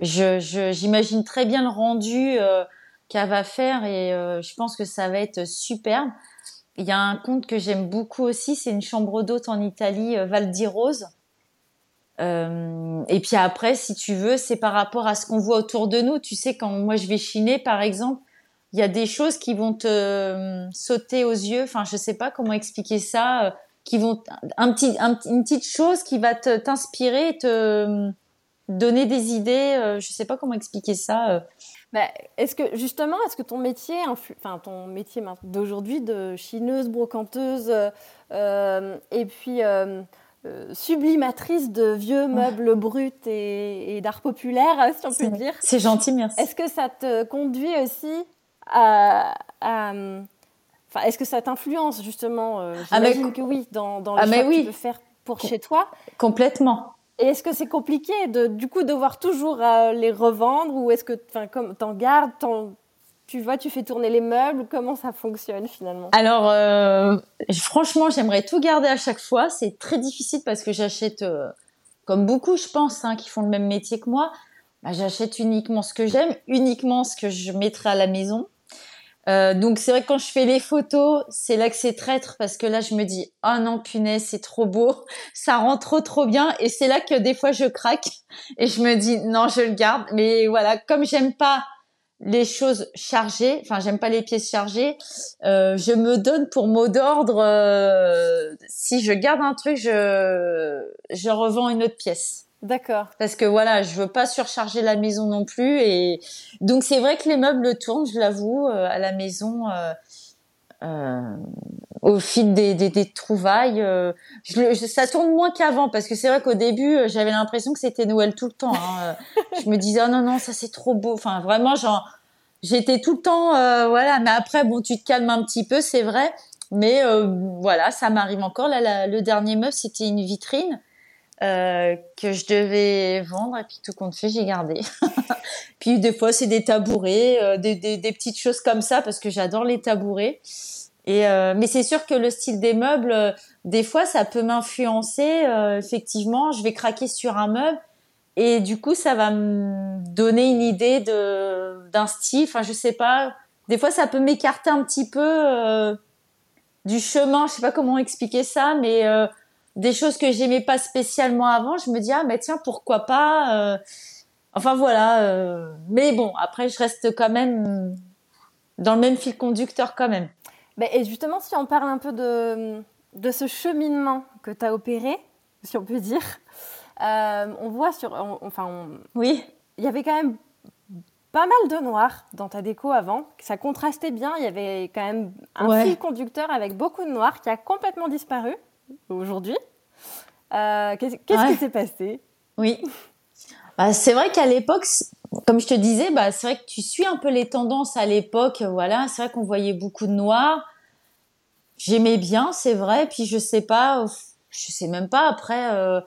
je, j'imagine très bien le rendu euh, qu'elle va faire et euh, je pense que ça va être superbe. Il y a un conte que j'aime beaucoup aussi, c'est une chambre d'hôte en Italie, Val di Rose. et puis après, si tu veux, c'est par rapport à ce qu'on voit autour de nous. Tu sais, quand moi je vais chiner, par exemple, il y a des choses qui vont te euh, sauter aux yeux. Enfin, je sais pas comment expliquer ça. Euh, qui vont un petit, une petite chose qui va te t'inspirer, te euh, donner des idées. je sais pas comment expliquer ça. Bah, est-ce que justement, est-ce que ton métier, enfin ton métier d'aujourd'hui de chineuse, brocanteuse, et puis sublimatrice de vieux meubles bruts et, et d'art populaire, si on peut dire. C'est gentil, merci. Est-ce que ça te conduit aussi Enfin, est-ce que ça t'influence justement euh, ah, que oui, dans, dans le ah, choix que tu peux faire pour chez toi. Complètement. Et est-ce que c'est compliqué de, du coup, devoir toujours euh, les revendre ou est-ce que, enfin, comme t'en gardes, tu vois, tu fais tourner les meubles, comment ça fonctionne finalement? Alors, euh, franchement, j'aimerais tout garder à chaque fois. C'est très difficile parce que j'achète comme beaucoup, je pense, hein, qui font le même métier que moi, bah, j'achète uniquement ce que j'aime, uniquement ce que je mettrai à la maison. Euh, donc c'est vrai que quand je fais les photos, c'est là que c'est traître parce que là je me dis oh non punaise c'est trop beau, ça rend trop trop bien et c'est là que des fois je craque et je me dis non je le garde mais voilà comme j'aime pas les choses chargées, enfin j'aime pas les pièces chargées, euh, je me donne pour mot d'ordre euh, si je garde un truc je je revends une autre pièce. D'accord. Parce que voilà, je veux pas surcharger la maison non plus et donc c'est vrai que les meubles tournent, je l'avoue, euh, à la maison euh, euh, au fil des, des, des trouvailles. Euh, je, ça tourne moins qu'avant parce que c'est vrai qu'au début j'avais l'impression que c'était Noël tout le temps. Hein. je me disais oh non non ça c'est trop beau. Enfin vraiment genre j'étais tout le temps voilà. Mais après bon tu te calmes un petit peu c'est vrai. Mais voilà ça m'arrive encore là. le dernier meuble c'était une vitrine. Euh, que je devais vendre et puis tout compte fait j'ai gardé. puis des fois c'est des tabourets, euh, des, des, petites choses comme ça parce que j'adore les tabourets. Et euh, mais c'est sûr que le style des meubles, des fois ça peut m'influencer. effectivement, je vais craquer sur un meuble et du coup ça va me donner une idée de d'un style. Enfin je sais pas. Des fois ça peut m'écarter un petit peu du chemin. Je sais pas comment expliquer ça, mais des choses que j'aimais pas spécialement avant, je me dis ah mais tiens pourquoi pas. Euh... Enfin voilà. Euh... Mais bon après je reste quand même dans le même fil conducteur quand même. Ben, et justement si on parle un peu de de ce cheminement que tu as opéré, si on peut dire, euh, on voit sur enfin oui il y avait quand même pas mal de noir dans ta déco avant. Ça contrastait bien. Il y avait quand même un fil conducteur avec beaucoup de noir qui a complètement disparu aujourd'hui. Euh, qu'est-ce qui s'est passé? Oui. Bah, c'est vrai qu'à l'époque, comme je te disais, bah, c'est vrai que tu suis un peu les tendances à l'époque. Voilà, c'est vrai qu'on voyait beaucoup de noir. J'aimais bien, c'est vrai. Puis je sais pas, je sais même pas. Après, euh,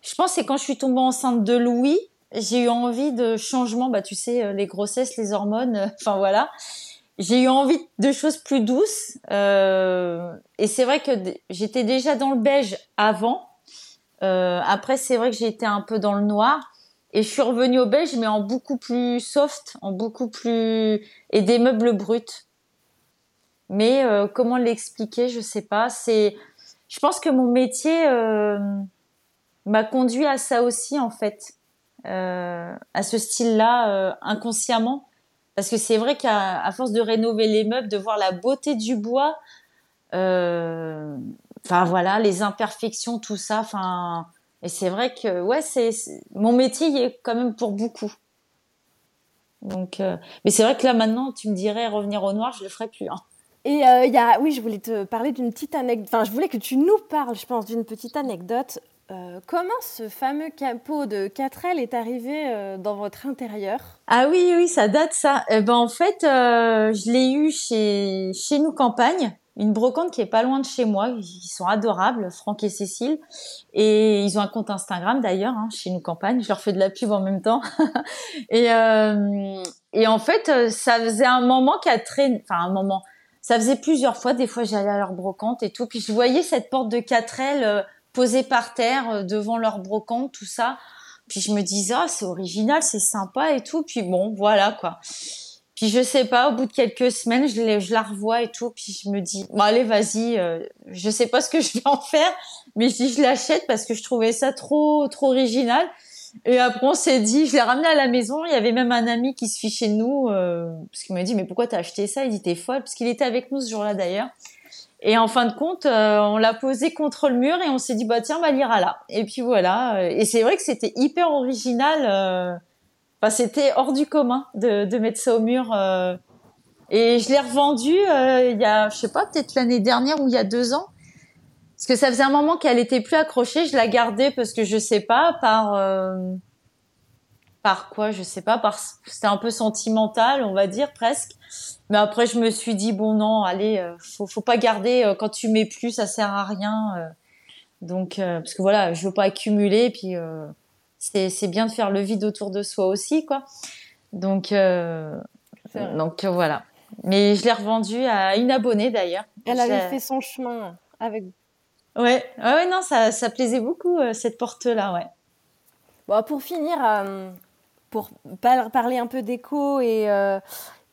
je pense que c'est quand je suis tombée enceinte de Louis, j'ai eu envie de changement. Bah, tu sais, euh, les grossesses, les hormones. Enfin voilà j'ai eu envie de choses plus douces. Euh, et c'est vrai que j'étais déjà dans le beige avant. Euh, après, c'est vrai que été un peu dans le noir. Et je suis revenue au beige, mais en beaucoup plus soft, en beaucoup plus... et des meubles bruts. Mais euh, comment l'expliquer, je sais pas. C'est, je pense que mon métier euh, m'a conduit à ça aussi en fait, euh, à ce style-là euh, inconsciemment. Parce que c'est vrai qu'à force de rénover les meubles, de voir la beauté du bois, euh, voilà, les imperfections, tout ça, enfin, et c'est vrai que ouais, c'est mon métier est quand même pour beaucoup. Donc, euh, mais c'est vrai que là maintenant, tu me dirais revenir au noir, je le ferais plus. Hein. Et euh, oui, je voulais te parler d'une petite anecdote. Enfin, je voulais que tu nous parles, je pense, d'une petite anecdote euh, comment ce fameux capot de 4L est arrivé euh, dans votre intérieur? Ah oui, oui, ça date ça. Eh ben, en fait, euh, je l'ai eu chez, chez nous campagne, une brocante qui est pas loin de chez moi. Ils sont adorables, Franck et Cécile. Et ils ont un compte Instagram d'ailleurs, hein, chez nous campagne. Je leur fais de la pub en même temps. et, et en fait, ça faisait un moment qu'à traîné, enfin un moment, ça faisait plusieurs fois, des fois j'allais à leur brocante et tout. Puis je voyais cette porte de 4L posés par terre euh, devant leur brocante, tout ça. Puis je me disais, ah, c'est original, c'est sympa et tout. Puis bon, voilà quoi. Puis je sais pas, au bout de quelques semaines, je, la revois et tout. Puis je me dis, bon allez, vas-y. Euh, je sais pas ce que je vais en faire, mais je je l'achète parce que je trouvais ça trop, trop original. Et après, on s'est dit, je l'ai ramené à la maison. Il y avait même un ami qui se fichait de nous, euh, parce qu'il m'a dit, mais pourquoi t'as acheté ça? Il dit, t'es folle, parce qu'il était avec nous ce jour-là d'ailleurs. Et en fin de compte, euh, on l'a posé contre le mur et on s'est dit bah tiens, bah l'ira là. Et puis voilà. Et c'est vrai que c'était hyper original. Euh... Enfin, c'était hors du commun de, de mettre ça au mur. Euh... Et je l'ai revendu euh, il y a, je sais pas, peut-être l'année dernière ou il y a deux ans. Parce que ça faisait un moment qu'elle était plus accrochée. Je la gardais parce que je sais pas par euh, par quoi, je sais pas. Par c'était un peu sentimental, on va dire presque. Mais après, je me suis dit bon non, allez, euh, faut, faut pas garder euh, quand tu mets plus, ça sert à rien. Euh. donc parce que voilà, je veux pas accumuler. Puis c'est c'est bien de faire le vide autour de soi aussi, quoi. Donc donc voilà. Mais je l'ai revendu à une abonnée d'ailleurs. Elle avait fait son chemin avec. Ouais, ouais, ouais non, ça ça plaisait beaucoup cette porte là, ouais. Bon, pour finir, pour parler un peu déco et,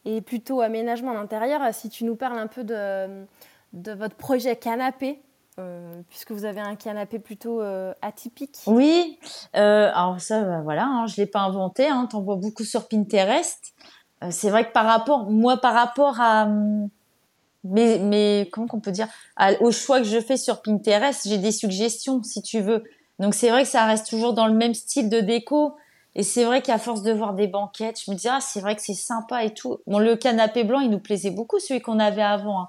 et plutôt aménagement d'intérieur, si tu nous parles un peu de, de votre projet canapé, euh, puisque vous avez un canapé plutôt euh, atypique. Oui, euh, alors ça, bah, voilà, hein, je ne l'ai pas inventé, hein, tu en vois beaucoup sur Pinterest. c'est vrai que par rapport, moi, par rapport à mes, mes comment qu'on peut dire, au choix que je fais sur Pinterest, j'ai des suggestions, si tu veux. Donc c'est vrai que ça reste toujours dans le même style de déco. Et c'est vrai qu'à force de voir des banquettes, je me dis ah c'est vrai que c'est sympa et tout. Bon le canapé blanc il nous plaisait beaucoup celui qu'on avait avant. Hein.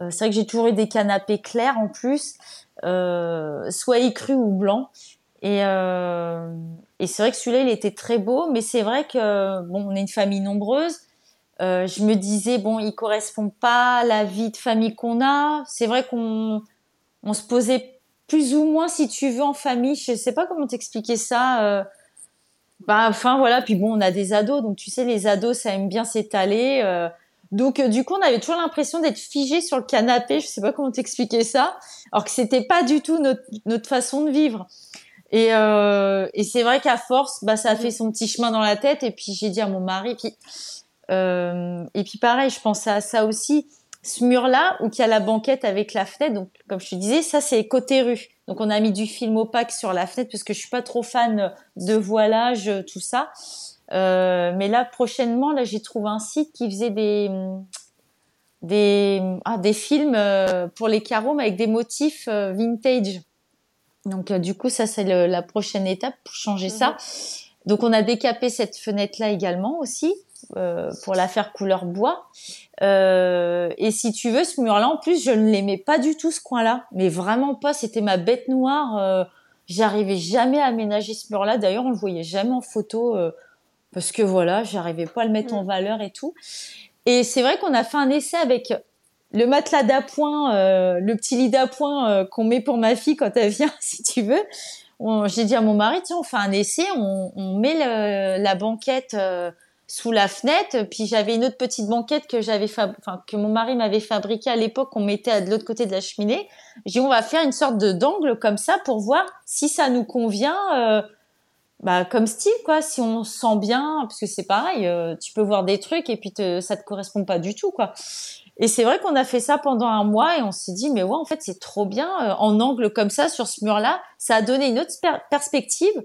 Euh, c'est vrai que j'ai toujours eu des canapés clairs en plus, euh, soit écrus ou blancs. Et, euh, et c'est vrai que celui-là il était très beau, mais c'est vrai que bon on est une famille nombreuse. Euh, je me disais bon il correspond pas à la vie de famille qu'on a. C'est vrai qu'on on se posait plus ou moins si tu veux en famille. Je sais pas comment t'expliquer ça. Euh, bah, enfin voilà, puis bon, on a des ados, donc tu sais, les ados, ça aime bien s'étaler. Euh. donc euh, du coup, on avait toujours l'impression d'être figé sur le canapé. Je sais pas comment t'expliquer ça, alors que c'était pas du tout notre, notre façon de vivre. Et, euh, et c'est vrai qu'à force, bah ça a fait son petit chemin dans la tête. Et puis j'ai dit à mon mari, puis et puis pareil, je pensais à ça aussi. Ce mur-là où il y a la banquette avec la fenêtre, donc comme je te disais, ça c'est côté rue. Donc on a mis du film opaque sur la fenêtre parce que je suis pas trop fan de voilage, tout ça. Euh, mais là prochainement, là j'ai trouvé un site qui faisait des des ah, des films euh, pour les carreaux avec des motifs euh, vintage. Donc du coup ça c'est la prochaine étape pour changer ça. Mhm. Donc on a décapé cette fenêtre là également aussi pour la faire couleur bois. Euh, et si tu veux, ce mur-là, en plus, je ne l'aimais pas du tout, ce coin-là. Mais vraiment pas. C'était ma bête noire. Euh, j'arrivais jamais à aménager ce mur-là. D'ailleurs, on le voyait jamais en photo. Euh, parce que voilà, j'arrivais pas à le mettre en mm. valeur et tout. Et c'est vrai qu'on a fait un essai avec le matelas d'appoint, euh, le petit lit d'appoint euh, qu'on met pour ma fille quand elle vient, si tu veux. J'ai dit à mon mari, tiens, on fait un essai, on, on met le, la banquette sous la fenêtre. Puis j'avais une autre petite banquette que j'avais, enfin que mon mari m'avait fabriquée à l'époque, qu'on mettait de l'autre côté de la cheminée. J'ai dit on va faire une sorte de d'angle comme ça pour voir si ça nous convient. Euh, bah, comme style quoi si on se sent bien parce que c'est pareil euh, tu peux voir des trucs et puis te, ça te correspond pas du tout quoi et c'est vrai qu'on a fait ça pendant un mois et on s'est dit mais ouais en fait c'est trop bien euh, en angle comme ça sur ce mur là ça a donné une autre perspective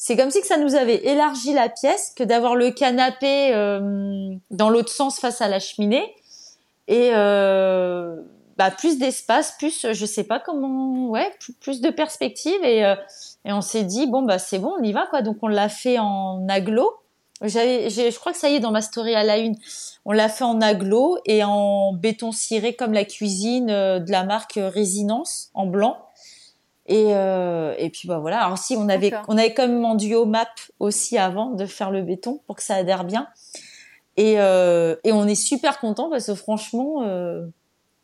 c'est comme si que ça nous avait élargi la pièce que d'avoir le canapé euh, dans l'autre sens face à la cheminée et euh, bah, plus d'espace, plus je sais pas comment, ouais, plus, de perspective et, euh, et on s'est dit bon bah c'est bon, on y va quoi. Donc on l'a fait en aglo. J'avais, je crois que ça y est dans ma story à la une. On l'a fait en aglo et en béton ciré comme la cuisine de la marque Résinence en blanc. Et, euh, et puis bah voilà. Alors si on avait on avait quand même en duo map aussi avant de faire le béton pour que ça adhère bien. Et, euh, et on est super content parce que franchement, euh,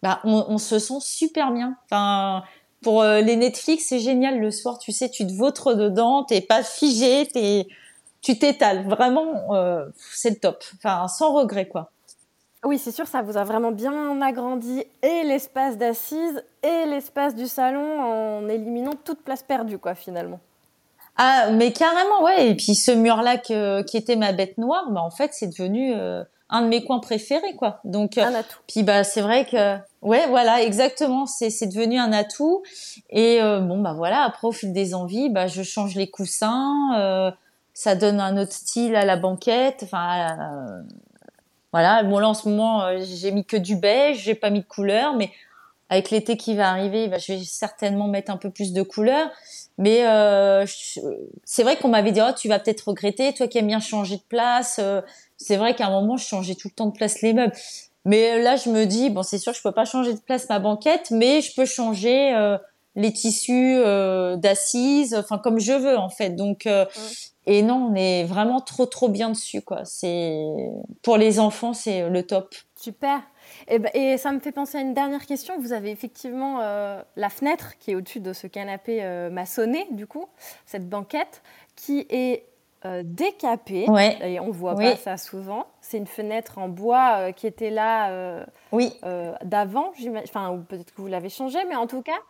bah on, on, se sent super bien. Enfin pour euh, les Netflix c'est génial le soir. Tu sais, tu te vautres dedans, t'es pas figé, t'es tu t'étales. Vraiment, euh, c'est le top. Enfin sans regret quoi. Oui, c'est sûr, ça vous a vraiment bien agrandi et l'espace d'assise et l'espace du salon en éliminant toute place perdue, quoi, finalement. Ah, mais carrément, ouais. Et puis ce mur-là qui était ma bête noire, bah en fait, c'est devenu euh, un de mes coins préférés, quoi. Donc, un atout. puis bah c'est vrai que, ouais, voilà, exactement, c'est c'est devenu un atout. Et euh, bon, bah voilà, après au fil des envies, bah je change les coussins. Euh, ça donne un autre style à la banquette. Enfin, voilà. Bon là en ce moment, euh, j'ai mis que du beige, j'ai pas mis de couleur, mais avec l'été qui va arriver, bah, je vais certainement mettre un peu plus de couleur. Mais euh, c'est vrai qu'on m'avait dit oh tu vas peut-être regretter, toi qui aimes bien changer de place. Euh, c'est vrai qu'à un moment je changeais tout le temps de place les meubles. Mais là je me dis bon c'est sûr je peux pas changer de place ma banquette, mais je peux changer les tissus d'assises, enfin comme je veux en fait. Donc et non, on est vraiment trop trop bien dessus quoi. C'est pour les enfants, c'est le top. Super. Et, ben, et, ça me fait penser à une dernière question. Vous avez effectivement euh, la fenêtre qui est au-dessus de ce canapé euh, maçonné, du coup, cette banquette, qui est euh, décapée. Ouais. Et on voit pas ça souvent. C'est une fenêtre en bois qui était là oui. d'avant, enfin, ou peut-être que vous l'avez changée, mais en tout cas.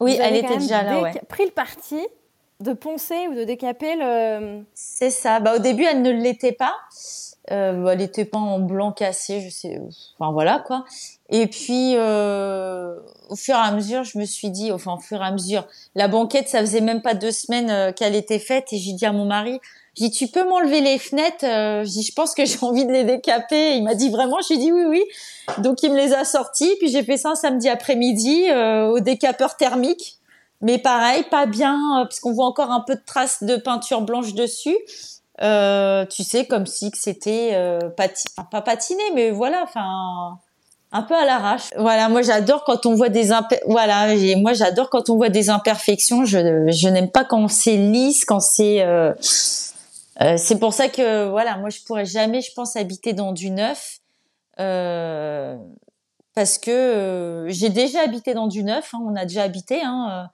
Oui, elle était déjà là. Ouais. Pris le parti de poncer ou de décaper le. C'est ça. Bah, au début, elle ne l'était pas. Euh, elle était pas en blanc cassé, je sais. Enfin voilà quoi. Et puis euh, au fur et à mesure, je me suis dit, enfin au fur et à mesure, la banquette, ça faisait même pas deux semaines euh, qu'elle était faite, et j'ai dit à mon mari, dit tu peux m'enlever les fenêtres. Euh, j'ai dit je pense que j'ai envie de les décaper. il m'a dit vraiment, j'ai dit oui oui. Donc il me les a sortis, puis j'ai fait ça un samedi après-midi euh, au décapeur thermique. Mais pareil, pas bien, parce qu'on voit encore un peu de traces de peinture blanche dessus. Euh, tu sais, comme si c'était euh, pas patiné, mais voilà, enfin un peu à l'arrache. Voilà, moi j'adore quand on voit des voilà, moi j'adore quand on voit des imperfections. Je, je n'aime pas quand c'est lisse, quand c'est euh, euh, c'est pour ça que voilà, moi je pourrais jamais, je pense, habiter dans du neuf. Euh, parce que j'ai déjà habité dans du neuf, hein, on a déjà habité hein,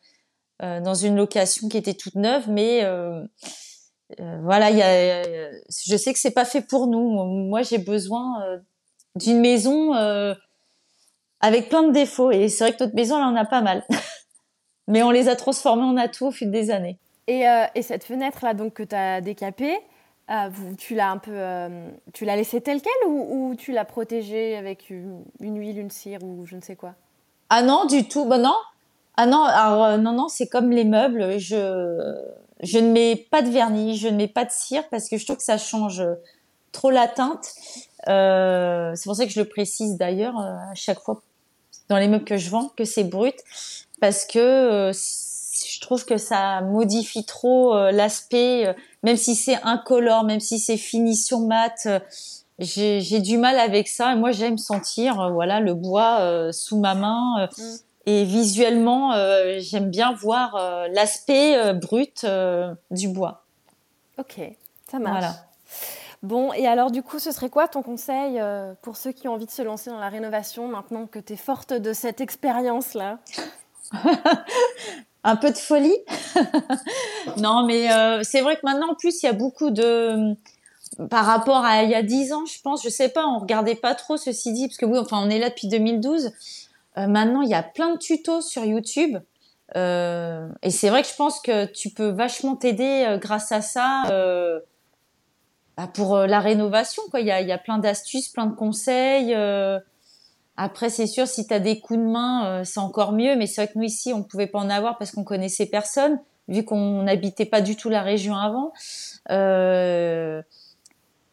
dans une location qui était toute neuve, mais euh, voilà, y a, je sais que c'est pas fait pour nous. Moi, j'ai besoin euh, d'une maison euh, avec plein de défauts. Et c'est vrai que notre maison, là, on a pas mal. Mais on les a transformés en atouts au fil des années. Et, et cette fenêtre-là, donc, que tu as décapée, tu l'as un peu, tu l'as laissée telle quelle ou, tu l'as protégée avec une, huile, une cire ou je ne sais quoi? Ah non, du tout. Bah non. Ah non, alors, non, non, c'est comme les meubles. Je, je ne mets pas de vernis, je ne mets pas de cire parce que je trouve que ça change trop la teinte. Euh, c'est pour ça que je le précise d'ailleurs euh, à chaque fois dans les meubles que je vends que c'est brut parce que euh, je trouve que ça modifie trop l'aspect, même si c'est incolore, même si c'est finition mat. j'ai du mal avec ça et moi j'aime sentir voilà le bois sous ma main. Mm. Et visuellement, euh, j'aime bien voir euh, l'aspect euh, brut du bois. Ok, ça marche. Voilà. Bon, et alors du coup, ce serait quoi ton conseil pour ceux qui ont envie de se lancer dans la rénovation maintenant que tu es forte de cette expérience-là? Un peu de folie Non, mais c'est vrai que maintenant, en plus, il y a beaucoup de par rapport à il y a dix ans, je pense, je sais pas, on regardait pas trop ceci dit, parce que oui, enfin, on est là depuis 2012. Euh, maintenant, il y a plein de tutos sur YouTube. Euh, et c'est vrai que je pense que tu peux vachement t'aider euh, grâce à ça euh, bah pour la rénovation. Quoi. Il y a plein d'astuces, plein de conseils. Après, c'est sûr, si tu as des coups de main, c'est encore mieux. Mais c'est vrai que nous, ici, on ne pouvait pas en avoir parce qu'on connaissait personne, vu qu'on n'habitait pas du tout la région avant.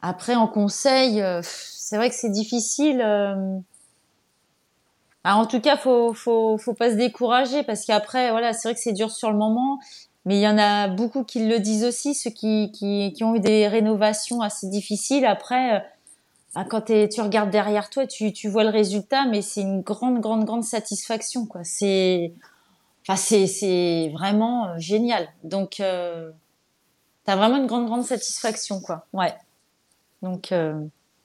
après, en conseil, c'est vrai que c'est difficile. Ah, en tout cas, faut, faut, faut pas se décourager parce qu'après, voilà, c'est vrai que c'est dur sur le moment, mais il y en a beaucoup qui le disent aussi, ceux qui, qui, qui ont eu des rénovations assez difficiles. Après, euh, bah, quand tu regardes derrière toi, tu, tu vois le résultat, mais c'est une grande, grande, grande satisfaction, quoi. C'est, enfin, c'est, vraiment euh, génial. Donc, euh, t'as vraiment une grande, grande satisfaction, quoi. Ouais. Donc, euh,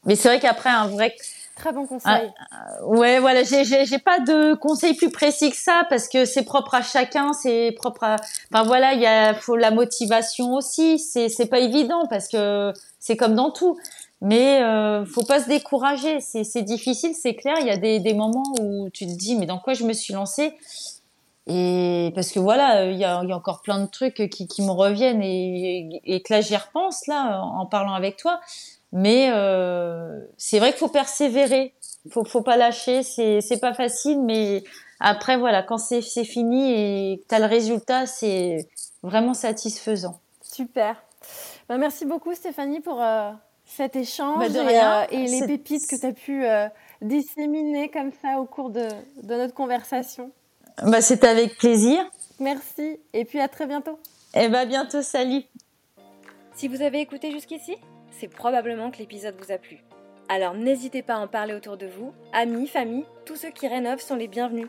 mais c'est vrai qu'après, un vrai Très bon conseil. Ah, ouais, voilà, j'ai, j'ai, pas de conseil plus précis que ça parce que c'est propre à chacun, c'est propre à. Enfin voilà, il y a, faut la motivation aussi. C'est, c'est pas évident parce que c'est comme dans tout. Mais euh, faut pas se décourager. C'est, difficile, c'est clair. Il y a des, des moments où tu te dis mais dans quoi je me suis lancée? Et parce que voilà, il y a, y a, encore plein de trucs qui, qui me reviennent et, et, que là j'y repense là en parlant avec toi. Mais euh, c'est vrai qu'il faut persévérer, faut faut pas lâcher. C'est pas facile, mais après voilà, quand c'est fini et que as le résultat, c'est vraiment satisfaisant. Super. Ben, merci beaucoup Stéphanie pour euh, cet échange bah, et, euh, et, les pépites que tu as pu euh, disséminer comme ça au cours de, de notre conversation. Bah, C'était avec plaisir. Merci et puis à très bientôt. Et bah bientôt, salut. Si vous avez écouté jusqu'ici, c'est probablement que l'épisode vous a plu. Alors n'hésitez pas à en parler autour de vous, amis, famille, tous ceux qui rénovent sont les bienvenus.